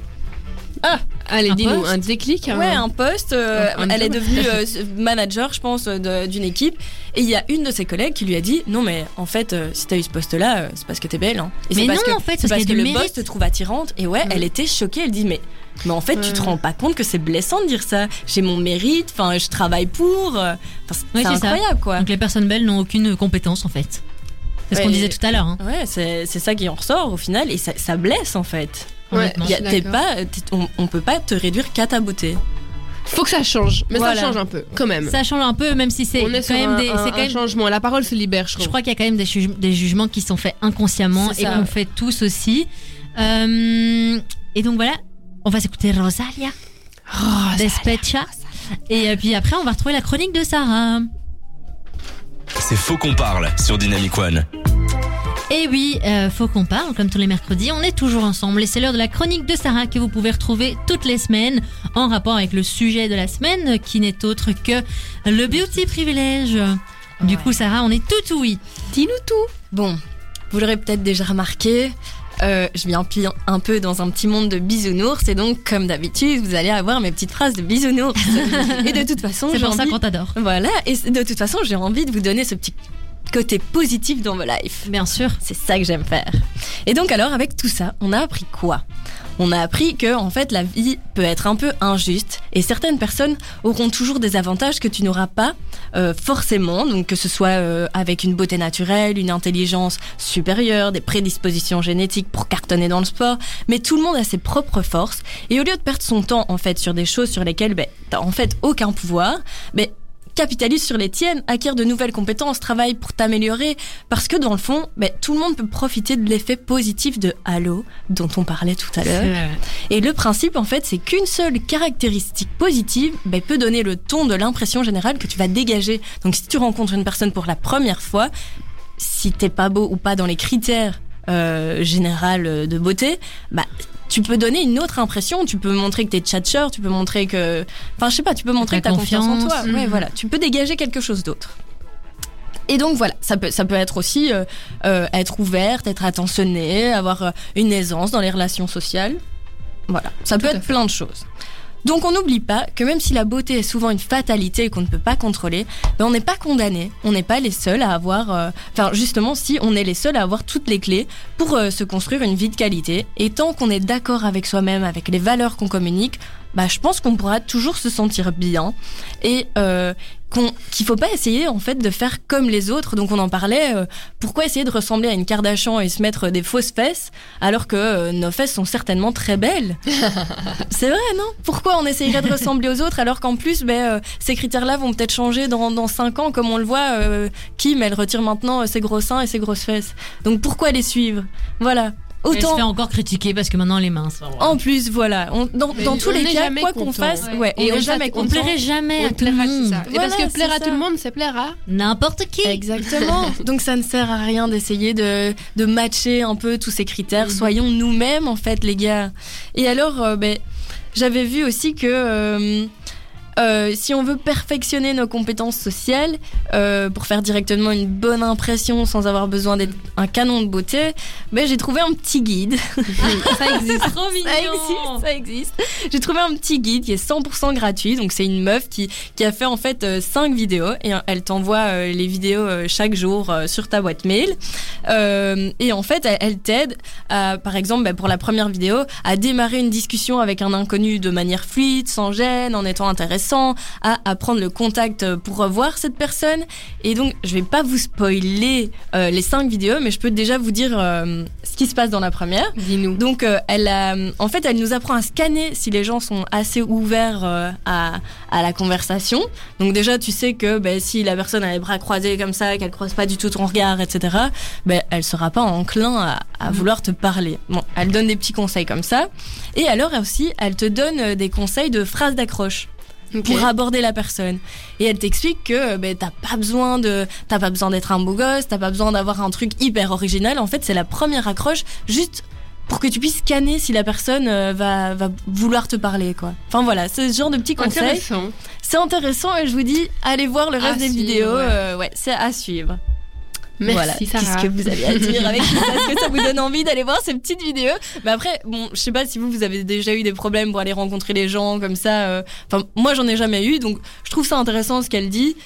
Allez, dis-nous, un déclic. ouais, un poste. euh, Un- un elle est devenue euh, manager, je pense, de- d'une équipe. Et il y a une de ses collègues qui lui a dit, non mais en fait, euh, si t'as eu ce poste-là, euh, c'est parce que t'es belle. Hein. Et Mais c'est parce non, que, en fait, c'est parce parce que le boss te trouve attirante. Et ouais, elle était choquée. Elle dit, mais, mais en fait, tu te rends pas compte que c'est blessant de dire ça. J'ai mon mérite. Enfin, je travaille pour. euh, c'est Ouais, ça. incroyable, quoi. Donc les personnes belles n'ont aucune compétence, en fait. C'est ce qu'on disait tout à l'heure. hein. Ouais, c'est c'est ça qui en ressort au final et ça, ça blesse en fait. Ouais, je t'es pas, t'es- on, on peut pas te réduire qu'à ta beauté. Faut que ça change, mais Voilà. ça change un peu, quand même. Ça change un peu, même si c'est On est quand même un, des. un- c'est un quand même changement. La parole se libère, je Je trouve. crois qu'il y a quand même des, juge- des jugements qui sont faits inconsciemment C'est et ça. qu'on fait tous aussi. Euh, et donc voilà, on va s'écouter Rosalia, Oh, Despecha. Et euh, puis après, on va retrouver la chronique de Sarah. C'est Faux qu'on parle sur Dynamic One. Et oui, euh, faut qu'on parle, comme tous les mercredis, on est toujours ensemble et c'est l'heure de la chronique de Sarah que vous pouvez retrouver toutes les semaines en rapport avec le sujet de la semaine qui n'est autre que le beauty privilège. Du coup, Sarah, on est tout oui. Dis-nous tout. Bon, vous l'aurez peut-être déjà remarqué. euh, je viens un peu dans un petit monde de bisounours et donc comme d'habitude vous allez avoir mes petites phrases de bisounours et de toute façon C'est pour ça qu'on t'adore. voilà et de toute façon j'ai envie de vous donner ce petit côté positif dans vos lives. Bien sûr. C'est ça que j'aime faire. Et donc alors avec tout ça, on a appris quoi? On a appris que en fait la vie peut être un peu injuste et certaines personnes auront toujours des avantages que tu n'auras pas euh, forcément, donc que ce soit euh, avec une beauté naturelle, une intelligence supérieure, des prédispositions génétiques pour cartonner dans le sport, mais tout le monde a ses propres forces. Et au lieu de perdre son temps en fait sur des choses sur lesquelles ben, t'as en fait aucun pouvoir, ben capitalise sur les tiennes, acquiert de nouvelles compétences, travaille pour t'améliorer, parce que dans le fond, ben, tout le monde peut profiter de l'effet positif de Halo dont on parlait tout à l'heure. Et le principe, en fait, c'est qu'une seule caractéristique positive ben, peut donner le ton de l'impression générale que tu vas dégager. Donc, si tu rencontres une personne pour la première fois, si t'es pas beau ou pas dans les critères euh, générales de beauté, bah tu peux donner une autre impression. Tu peux montrer que t'es tchatcheur, tu peux montrer que, enfin, je sais pas, tu peux montrer que Ta t'as confiance en confiance. toi. Ouais, Mhm. voilà, tu peux dégager quelque chose d'autre. Et donc voilà, ça peut, ça peut être aussi euh, euh, être ouverte, être attentionnée, avoir euh, une aisance dans les relations sociales. Voilà, ça peut Tout être fait. plein de choses. Donc on n'oublie pas que même si la beauté est souvent une fatalité qu'on ne peut pas contrôler, ben on n'est pas condamné, on n'est pas les seuls à avoir, euh, enfin justement si on est les seuls à avoir toutes les clés pour euh, se construire une vie de qualité. Et tant qu'on est d'accord avec soi-même, avec les valeurs qu'on communique, bah je pense qu'on pourra toujours se sentir bien et euh, qu'il faut pas essayer en fait de faire comme les autres. Donc on en parlait. euh, pourquoi essayer de ressembler à une Kardashian et se mettre des fausses fesses alors que euh, nos fesses sont certainement très belles? C'est vrai, non? Pourquoi on essayerait de ressembler aux autres alors qu'en plus, ben, euh, ces critères-là vont peut-être changer dans, dans 5 ans, comme on le voit. euh, Kim, elle retire maintenant euh, ses gros seins et ses grosses fesses. Donc pourquoi les suivre? Voilà. Elle se Autant. fait encore critiquer parce que maintenant elle est mince. En plus, voilà. On- dans, dans tous on les cas, quoi qu'on fasse, Ouais. ouais, on Et on jamais On plairait jamais On à tout le monde. ça. Et Voilà, parce que plaire à ça. tout le monde, c'est plaire à. N'importe qui. Exactement. Donc ça ne sert à rien d'essayer de, de matcher un peu tous ces critères. Mhm. Soyons nous-mêmes en fait les gars. Et alors, euh, ben, j'avais vu aussi que euh, euh, si on veut perfectionner nos compétences sociales euh, pour faire directement une bonne impression sans avoir besoin d'être un canon de beauté, ben, j'ai trouvé un petit guide. Ça existe. Trop mignon. Ça existe, ça existe. J'ai trouvé un petit guide qui est 100% gratuit. Donc c'est une meuf qui, qui a fait en fait 5 vidéos et euh, elle t'envoie euh, les vidéos euh, chaque jour euh, sur ta boîte mail. Euh, et en fait, elle, elle t'aide, par exemple, bah, pour la première vidéo, à démarrer une discussion avec un inconnu de manière fluide, sans gêne, en étant à, à prendre le contact euh, pour revoir cette personne. Et donc, je vais pas vous spoiler euh, les 5 vidéos, mais je peux déjà vous dire euh, ce qui se passe dans la première. Dis-nous. Donc, euh, elle a, en fait, elle nous apprend à scanner si les gens sont assez ouverts à, à la conversation. Donc déjà, tu sais que ben, si la personne a les bras croisés comme ça, qu'elle croise pas du tout ton regard, etc., ben, elle sera pas enclin à, à vouloir te parler. Bon, elle donne des petits conseils comme ça. Et alors aussi, elle te donne des conseils de phrases d'accroche Pour aborder la personne. Et elle t'explique que ben, t'as pas besoin de, t'as pas besoin d'être un beau gosse, t'as pas besoin d'avoir un truc hyper original. En fait, c'est la première accroche juste pour que tu puisses scanner si la personne euh, va, va vouloir te parler, quoi. Enfin voilà, c'est ce genre de petits conseils. Intéressant. C'est intéressant et je vous dis, allez voir le reste À des suivre, vidéos. ouais. euh, ouais, c'est à suivre. Merci voilà. Qu'est-ce que vous avez à dire avec ça Est-ce que ça vous donne envie d'aller voir ces petites vidéos Mais après, bon, je sais pas si vous, vous avez déjà eu des problèmes pour aller rencontrer les gens comme ça. euh. Enfin, moi, j'en ai jamais eu, donc je trouve ça intéressant ce qu'elle dit.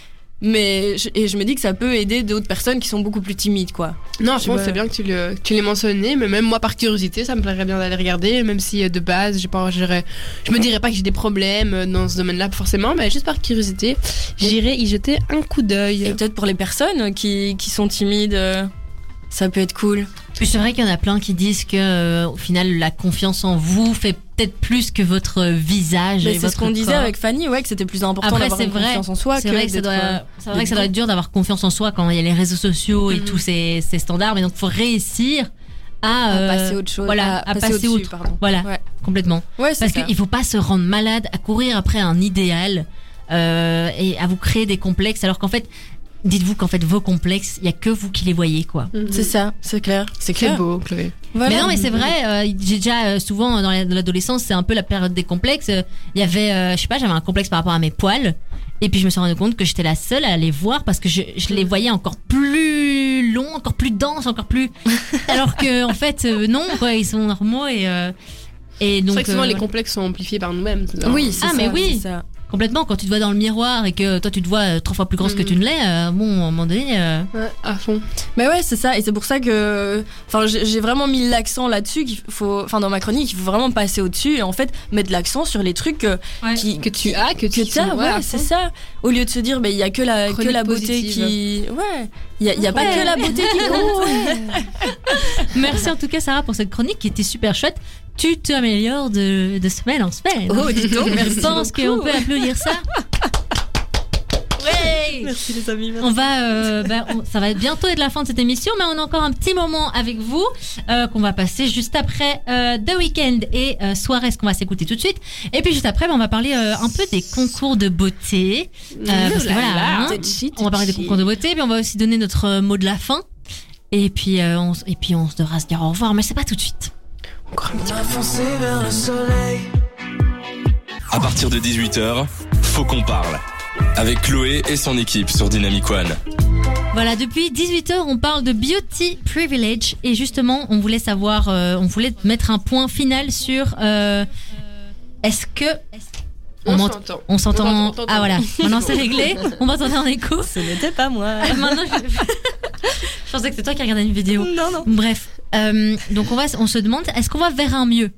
Mais je- et je me dis que ça peut aider d'autres personnes qui sont beaucoup plus timides, quoi. Non, je pense que c'est bien que tu, le, que tu l'aies mentionné, mais même moi par curiosité, ça me plairait bien d'aller regarder, même si euh, de base, j'ai pas, j'irais- je me dirais pas que j'ai des problèmes euh, dans ce domaine-là forcément, mais juste par curiosité, j'irai y jeter un coup Et d'œil. peut-être pour les personnes qui, qui sont timides, euh, ça peut être cool. Puis c'est vrai qu'il y en a plein qui disent que euh, au final la confiance en vous fait peut-être plus que votre visage Mais c'est ce qu'on disait avec Fanny, ouais, que c'était plus important Après d'avoir c'est une vrai, confiance en soi c'est que vrai que ça doit, euh, c'est vrai que ça doit être dur d'avoir confiance en soi quand il y a les réseaux sociaux et Mhm. tous ces, ces standards, mais donc faut réussir à, à euh, passer autre chose. voilà, à passer au-dessus, outre. pardon. Voilà, Ouais. complètement. Ouais, c'est Parce qu'il faut pas se rendre malade à courir après un idéal euh, et à vous créer des complexes, alors qu'en fait, dites-vous qu'en fait vos complexes, il y a que vous qui les voyez, quoi. Mhm. C'est ça, c'est clair. C'est C'est clair. beau, Chloé. Voilà. Mais non, mais c'est vrai. euh, j'ai déjà euh, souvent dans la- dans l'adolescence, c'est un peu la période des complexes. euh, Il y avait, euh, je sais pas, j'avais un complexe par rapport à mes poils. Et puis je me suis rendu compte que j'étais la seule à les voir parce que je, je les voyais encore plus longs, encore plus denses, encore plus. Alors que en fait, euh, non, quoi, ils sont normaux et euh, et C'est donc vrai que souvent euh, les complexes sont amplifiés par nous-mêmes. Oui, c'est Ah, ça, mais oui. c'est ça. Complètement quand tu te vois dans le miroir et que toi tu te vois euh, trois fois plus grosse que Mhm. tu ne l'es. euh, bon, à un moment donné. euh, Ouais, à fond. Mais ouais, c'est ça. Et c'est pour ça que, enfin, j'ai vraiment mis l'accent là-dessus. Qu'il faut, enfin, dans ma chronique, il faut vraiment passer au-dessus et en fait mettre l'accent sur les trucs que, qui, Que tu as, que que tu t'as, ouais, c'est ça. Au lieu de se dire, ben, il y a que la, que la beauté positive. qui, ouais, il y a, il y a pas que la beauté qui compte. Merci en tout cas Sarah pour cette chronique qui était super chouette. Tu t'améliores de, de semaine en semaine. Oh, dis donc, merci Je pense qu'on peut applaudir ça. Merci les amis. On va, euh, bah, on- ça va être bientôt être la fin de cette émission, mais on a encore un petit moment avec vous euh, qu'on va passer juste après euh, The Weeknd et euh, Suarez qu'on va s'écouter tout de suite. Et puis juste après, bah, on va parler euh, un peu des concours de beauté, parce que voilà, hein, on va parler des concours de beauté, puis on va aussi donner notre mot de la fin. Et puis, on, et puis on se devra se dire au revoir, mais c'est pas tout de suite. Encore un petit peu. Foncé vers le soleil. À partir de 18h, faut qu'on parle. Avec Chloé et son équipe sur Dynamic One. Voilà, depuis 18h, on parle de beauty privilege et justement, on voulait savoir, euh, on voulait mettre un point final sur euh, est-ce que On s'entend. on. Ah voilà, maintenant c'est réglé, on m'entendait en écho. Ce n'était pas moi. Maintenant, je... je pensais que c'est toi qui regardais une vidéo. Non, non. Bref, euh, donc on va, on se demande, est-ce qu'on va vers un mieux?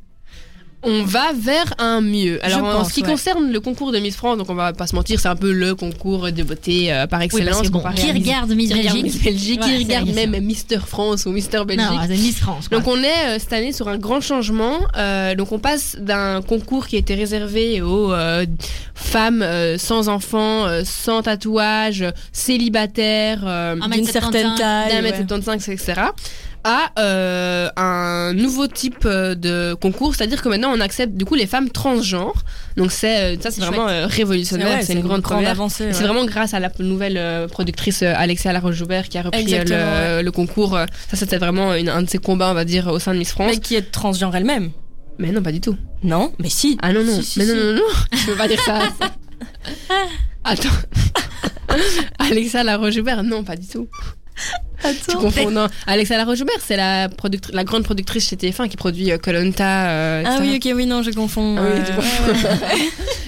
On va vers un mieux. Alors, en ce qui ouais. concerne le concours de Miss France, donc on va pas se mentir, c'est un peu le concours de beauté euh, par Oui, excellence. que bon, qui Miss- regarde Miss qui regarde Belgique Miss Belgique, Ouais, qui regarde même Mister France ou Mister Belgique. Non, c'est Miss France. Quoi. Donc on est euh, cette année sur un grand changement. Euh, donc on passe d'un concours qui était réservé aux femmes sans enfants, sans tatouage, célibataires, Un D'une certaine 75, taille. d'un mètre 75, etc. à euh, un nouveau type euh, de concours, c'est-à-dire que maintenant on accepte du coup les femmes transgenres. Donc c'est euh, ça c'est vraiment euh, révolutionnaire, c'est une grande avancée. C'est vraiment grâce à la nouvelle productrice Alexia Laroche-Joubert qui a repris le, concours. Ça, c'était vraiment une- un de ses combats, on va dire, au sein de Miss France. Mais qui est transgenre elle-même. Mais non, pas du tout. Non, mais si. Ah non, non. Si, si, mais si. non, non, non. Je peux pas dire ça. Attends. Alexa Laroche-Joubert, non, pas du tout. Tu confonds, non. Alexa Laroche-Joubert, c'est la, la grande productrice chez TF1 qui produit euh, Koh-Lanta. euh, Ah oui, ok, oui, non, je confonds. Ah oui, euh.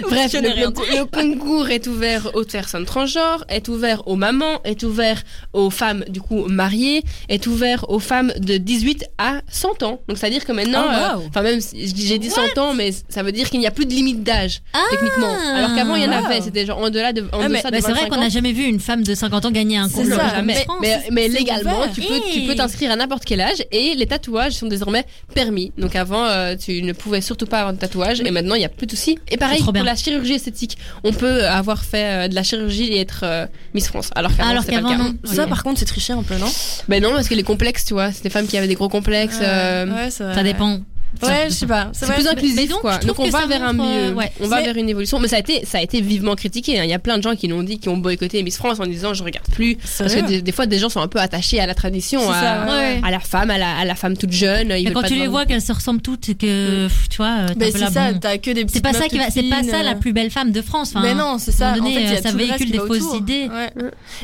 Bref, le, le- le concours est ouvert aux personnes transgenres, est ouvert aux mamans, est ouvert aux femmes du coup mariées, est ouvert aux femmes de 18 à 100 ans. Donc c'est-à-dire que maintenant, Ah, euh, wow. même j'ai dit 100 ans, mais ça veut dire qu'il n'y a plus de limite d'âge Ah, techniquement. Alors qu'avant il y en wow. avait, c'était genre en delà de, en Ah, mais- de c'est vrai 25 qu'on n'a jamais vu une femme de 50 ans gagner un C'est concours. Non, ça, jamais. mais- France. Mais, mais légalement, ouvert. tu peux, tu peux t'inscrire à n'importe quel âge et les tatouages sont désormais permis. Donc avant, euh, tu ne pouvais surtout pas avoir de tatouage et maintenant il n'y a plus de soucis. Et pareil pour bien. la chirurgie esthétique, on peut avoir fait euh, de la chirurgie et être euh, Miss France. Alors qu'avant, Alors c'était pas le qu'avant, cas. non. Ça, par contre, c'est tricher un peu, non? Ben non, parce que les complexes, tu vois, c'est des femmes qui avaient des gros complexes. euh, Ouais. Ça dépend. Ouais, je sais pas. C'est plus inclusif, mais donc, quoi. Donc on va vers un euh, mieux, ouais. on va Mais- vers une évolution. Mais ça a été, ça a été vivement critiqué. hein. Il y a plein de gens qui l'ont dit, qui ont boycotté Miss France en disant je regarde plus. Parce que des, des fois, des gens sont un peu attachés à la tradition, à, ça, ouais, ouais. à la femme, à la, à la femme toute jeune. Ils Et veulent quand pas tu les vois qu'elles se ressemblent toutes et que, pff, tu vois, euh, Mais c'est ça, bon. t'as que des petites C'est pas ça qui va, c'est pas ça la euh. plus belle femme de France. Enfin, Mais non, c'est ça. ça véhicule des fausses idées.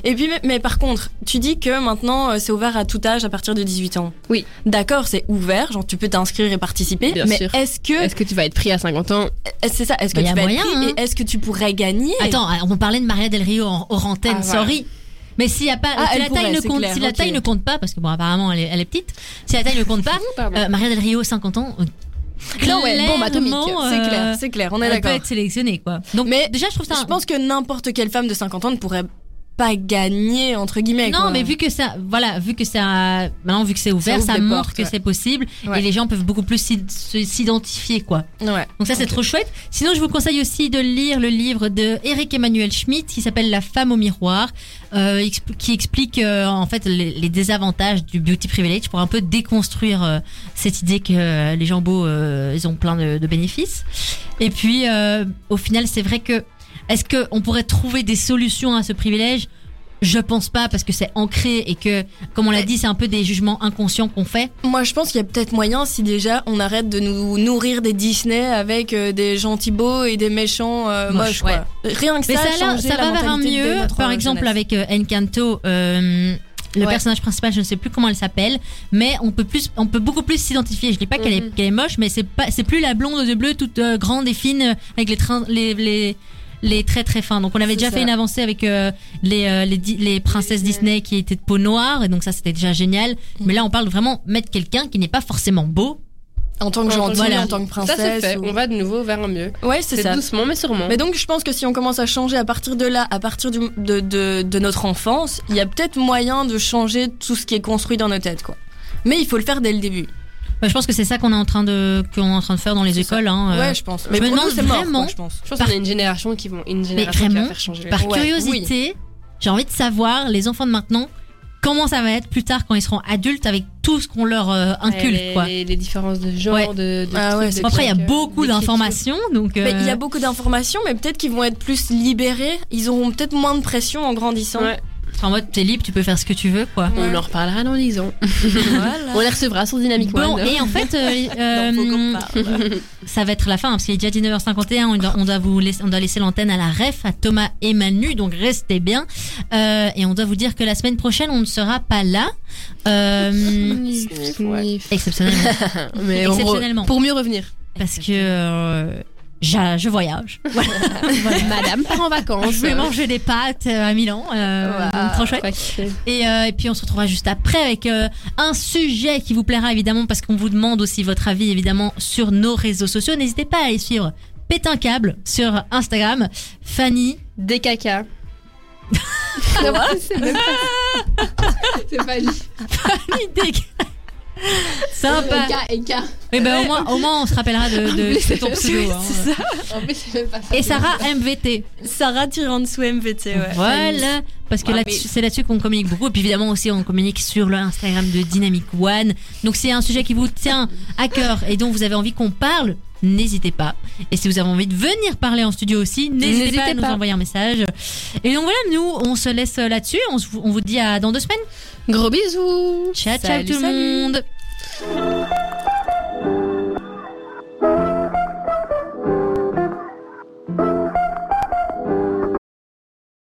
Et puis, mais, mais par contre, tu dis que maintenant euh, c'est ouvert à tout âge à partir de 18 ans. Oui. D'accord, c'est ouvert, genre tu peux t'inscrire et participer. Bien mais est-ce que Est-ce que tu vas être pris à 50 ans c'est ça Est-ce que Bah, y tu a vas moyen, être pris hein. et est-ce que tu pourrais gagner? Attends, on parlait de Maria Del Rio en hors antenne, Ah, voilà. sorry. Mais s'il y a pas, Ah, si la taille pourrait, ne compte, clair, si la ok. taille ne compte pas, parce que bon, apparemment elle est, elle est petite. Si la taille ne compte pas, euh, Maria Del Rio, 50 ans. euh, Non, ouais, bombe atomique, clairement, c'est euh, clair, c'est clair, on est elle peut d'accord. être sélectionnée, quoi. Donc, Mais déjà, je trouve ça. Je pense que n'importe quelle femme de 50 ans ne pourrait pas gagner entre guillemets. Non, quoi. mais vu que ça, voilà, vu que ça, maintenant vu que c'est ouvert, ça, montre portes, que ouais. c'est possible Ouais. et les gens peuvent beaucoup plus s'identifier, quoi. Ouais. Donc ça, c'est trop chouette. Sinon, je vous conseille aussi de lire le livre de Eric Emmanuel Schmitt qui s'appelle La femme au miroir, euh, qui explique euh, en fait les, les désavantages du beauty privilege pour un peu déconstruire euh, cette idée que euh, les gens beaux, euh, ils ont plein de, de bénéfices. Et puis, euh, au final, c'est vrai que est-ce que on pourrait trouver des solutions à ce privilège? Je pense pas parce que c'est ancré et que, comme on l'a dit, c'est un peu des jugements inconscients qu'on fait. Moi, je pense qu'il y a peut-être moyen si déjà on arrête de nous nourrir des Disney avec euh, des gentils beaux et des méchants euh, Moches, quoi. Rien que Mais ça, ça, va vers un mieux. Par exemple, jeunesse. avec euh, Encanto, euh, le Ouais. personnage principal, je ne sais plus comment elle s'appelle, mais on peut plus, on peut beaucoup plus s'identifier. Je dis pas qu'elle est, Mhm. qu'elle est moche, mais c'est pas, c'est plus la blonde aux yeux bleus, toute euh, grande et fine, avec les trains, les, les les traits très fins. Donc on avait déjà ça. fait une avancée avec euh, les, euh, les, princesses Disney qui étaient de peau noire et donc ça c'était déjà génial. Mais là on parle vraiment mettre quelqu'un qui n'est pas forcément beau. en tant que Ouais, gentil, voilà. en tant que princesse. c'est fait. ou- On va de nouveau vers un mieux. Ouais, c'est C'est ça. doucement mais sûrement. Mais donc, je pense que si on commence à changer à partir de là, à partir du- de, de, de notre enfance, il y a peut-être moyen de changer tout ce qui est construit dans nos têtes, quoi. Mais il faut le faire dès le début. Bah, je pense que c'est ça qu'on est en train de qu'on est en train de faire dans les écoles. Hein, euh. ouais, je pense. je Mais me demande vraiment- quoi, je pense. je pense par- qu'on a une génération qui vont une génération qui va faire changer. les Par. Ouais, curiosité, j'ai envie de savoir, les enfants de maintenant, comment ça va être plus tard quand ils seront adultes avec tout ce qu'on leur euh, inculque, les, quoi. les, les différences de genre, Ouais. de, de Ah trucs, ouais, de c'est Bon, Après, il y a euh, beaucoup d'informations, donc. Mais il y euh, a beaucoup d'informations, mais peut-être qu'ils vont être plus libérés. Ils auront peut-être moins de pression en grandissant. Ouais. En mode, t'es libre, tu peux faire ce que tu veux, quoi. On en reparlera dans 10 ans. Voilà. On les recevra sur Dynamic Bon, One. et en fait, euh, euh, Non, faut qu'on parle. ça va être la fin, hein, parce qu'il est déjà 19h51, on doit, on doit vous laisser, on doit laisser l'antenne à la ref, à Thomas et Manu, donc restez bien. Euh, et on doit vous dire que la semaine prochaine, on ne sera pas là. Euh, Sniff, exceptionnellement. Mais on re- Exceptionnellement. pour mieux revenir. Parce que euh, je voyage. Voilà. Voilà. Madame part en vacances. Je vais manger des pâtes euh, à Milan. euh, trop chouette. Et, euh, et puis on se retrouvera juste après avec euh, un sujet qui vous plaira évidemment parce qu'on vous demande aussi votre avis évidemment sur nos réseaux sociaux. N'hésitez pas à aller suivre Pète un câble sur Instagram. Fanny. Des caca. c'est pas. C'est pas lui. Sympa. Eka, Eka. Et ben au moins, au moins on se rappellera de, de, c'est ton pseudo. hein. En plus, c'est même pas ça. Et Sarah MVT. Sarah tire en dessous MVT, ouais. Voilà, parce que Ouais, là mais- c'est là-dessus qu'on communique beaucoup. Et puis évidemment aussi, on communique sur le Instagram de Dynamic One. Donc c'est un sujet qui vous tient à cœur et dont vous avez envie qu'on parle. N'hésitez pas. Et si vous avez envie de venir parler en studio aussi, n'hésitez pas à nous pas. envoyer un message. Et donc voilà, nous, on se laisse là-dessus. On, on vous dit à dans deux semaines. Gros bisous. Ciao, ciao Salut, tout le monde.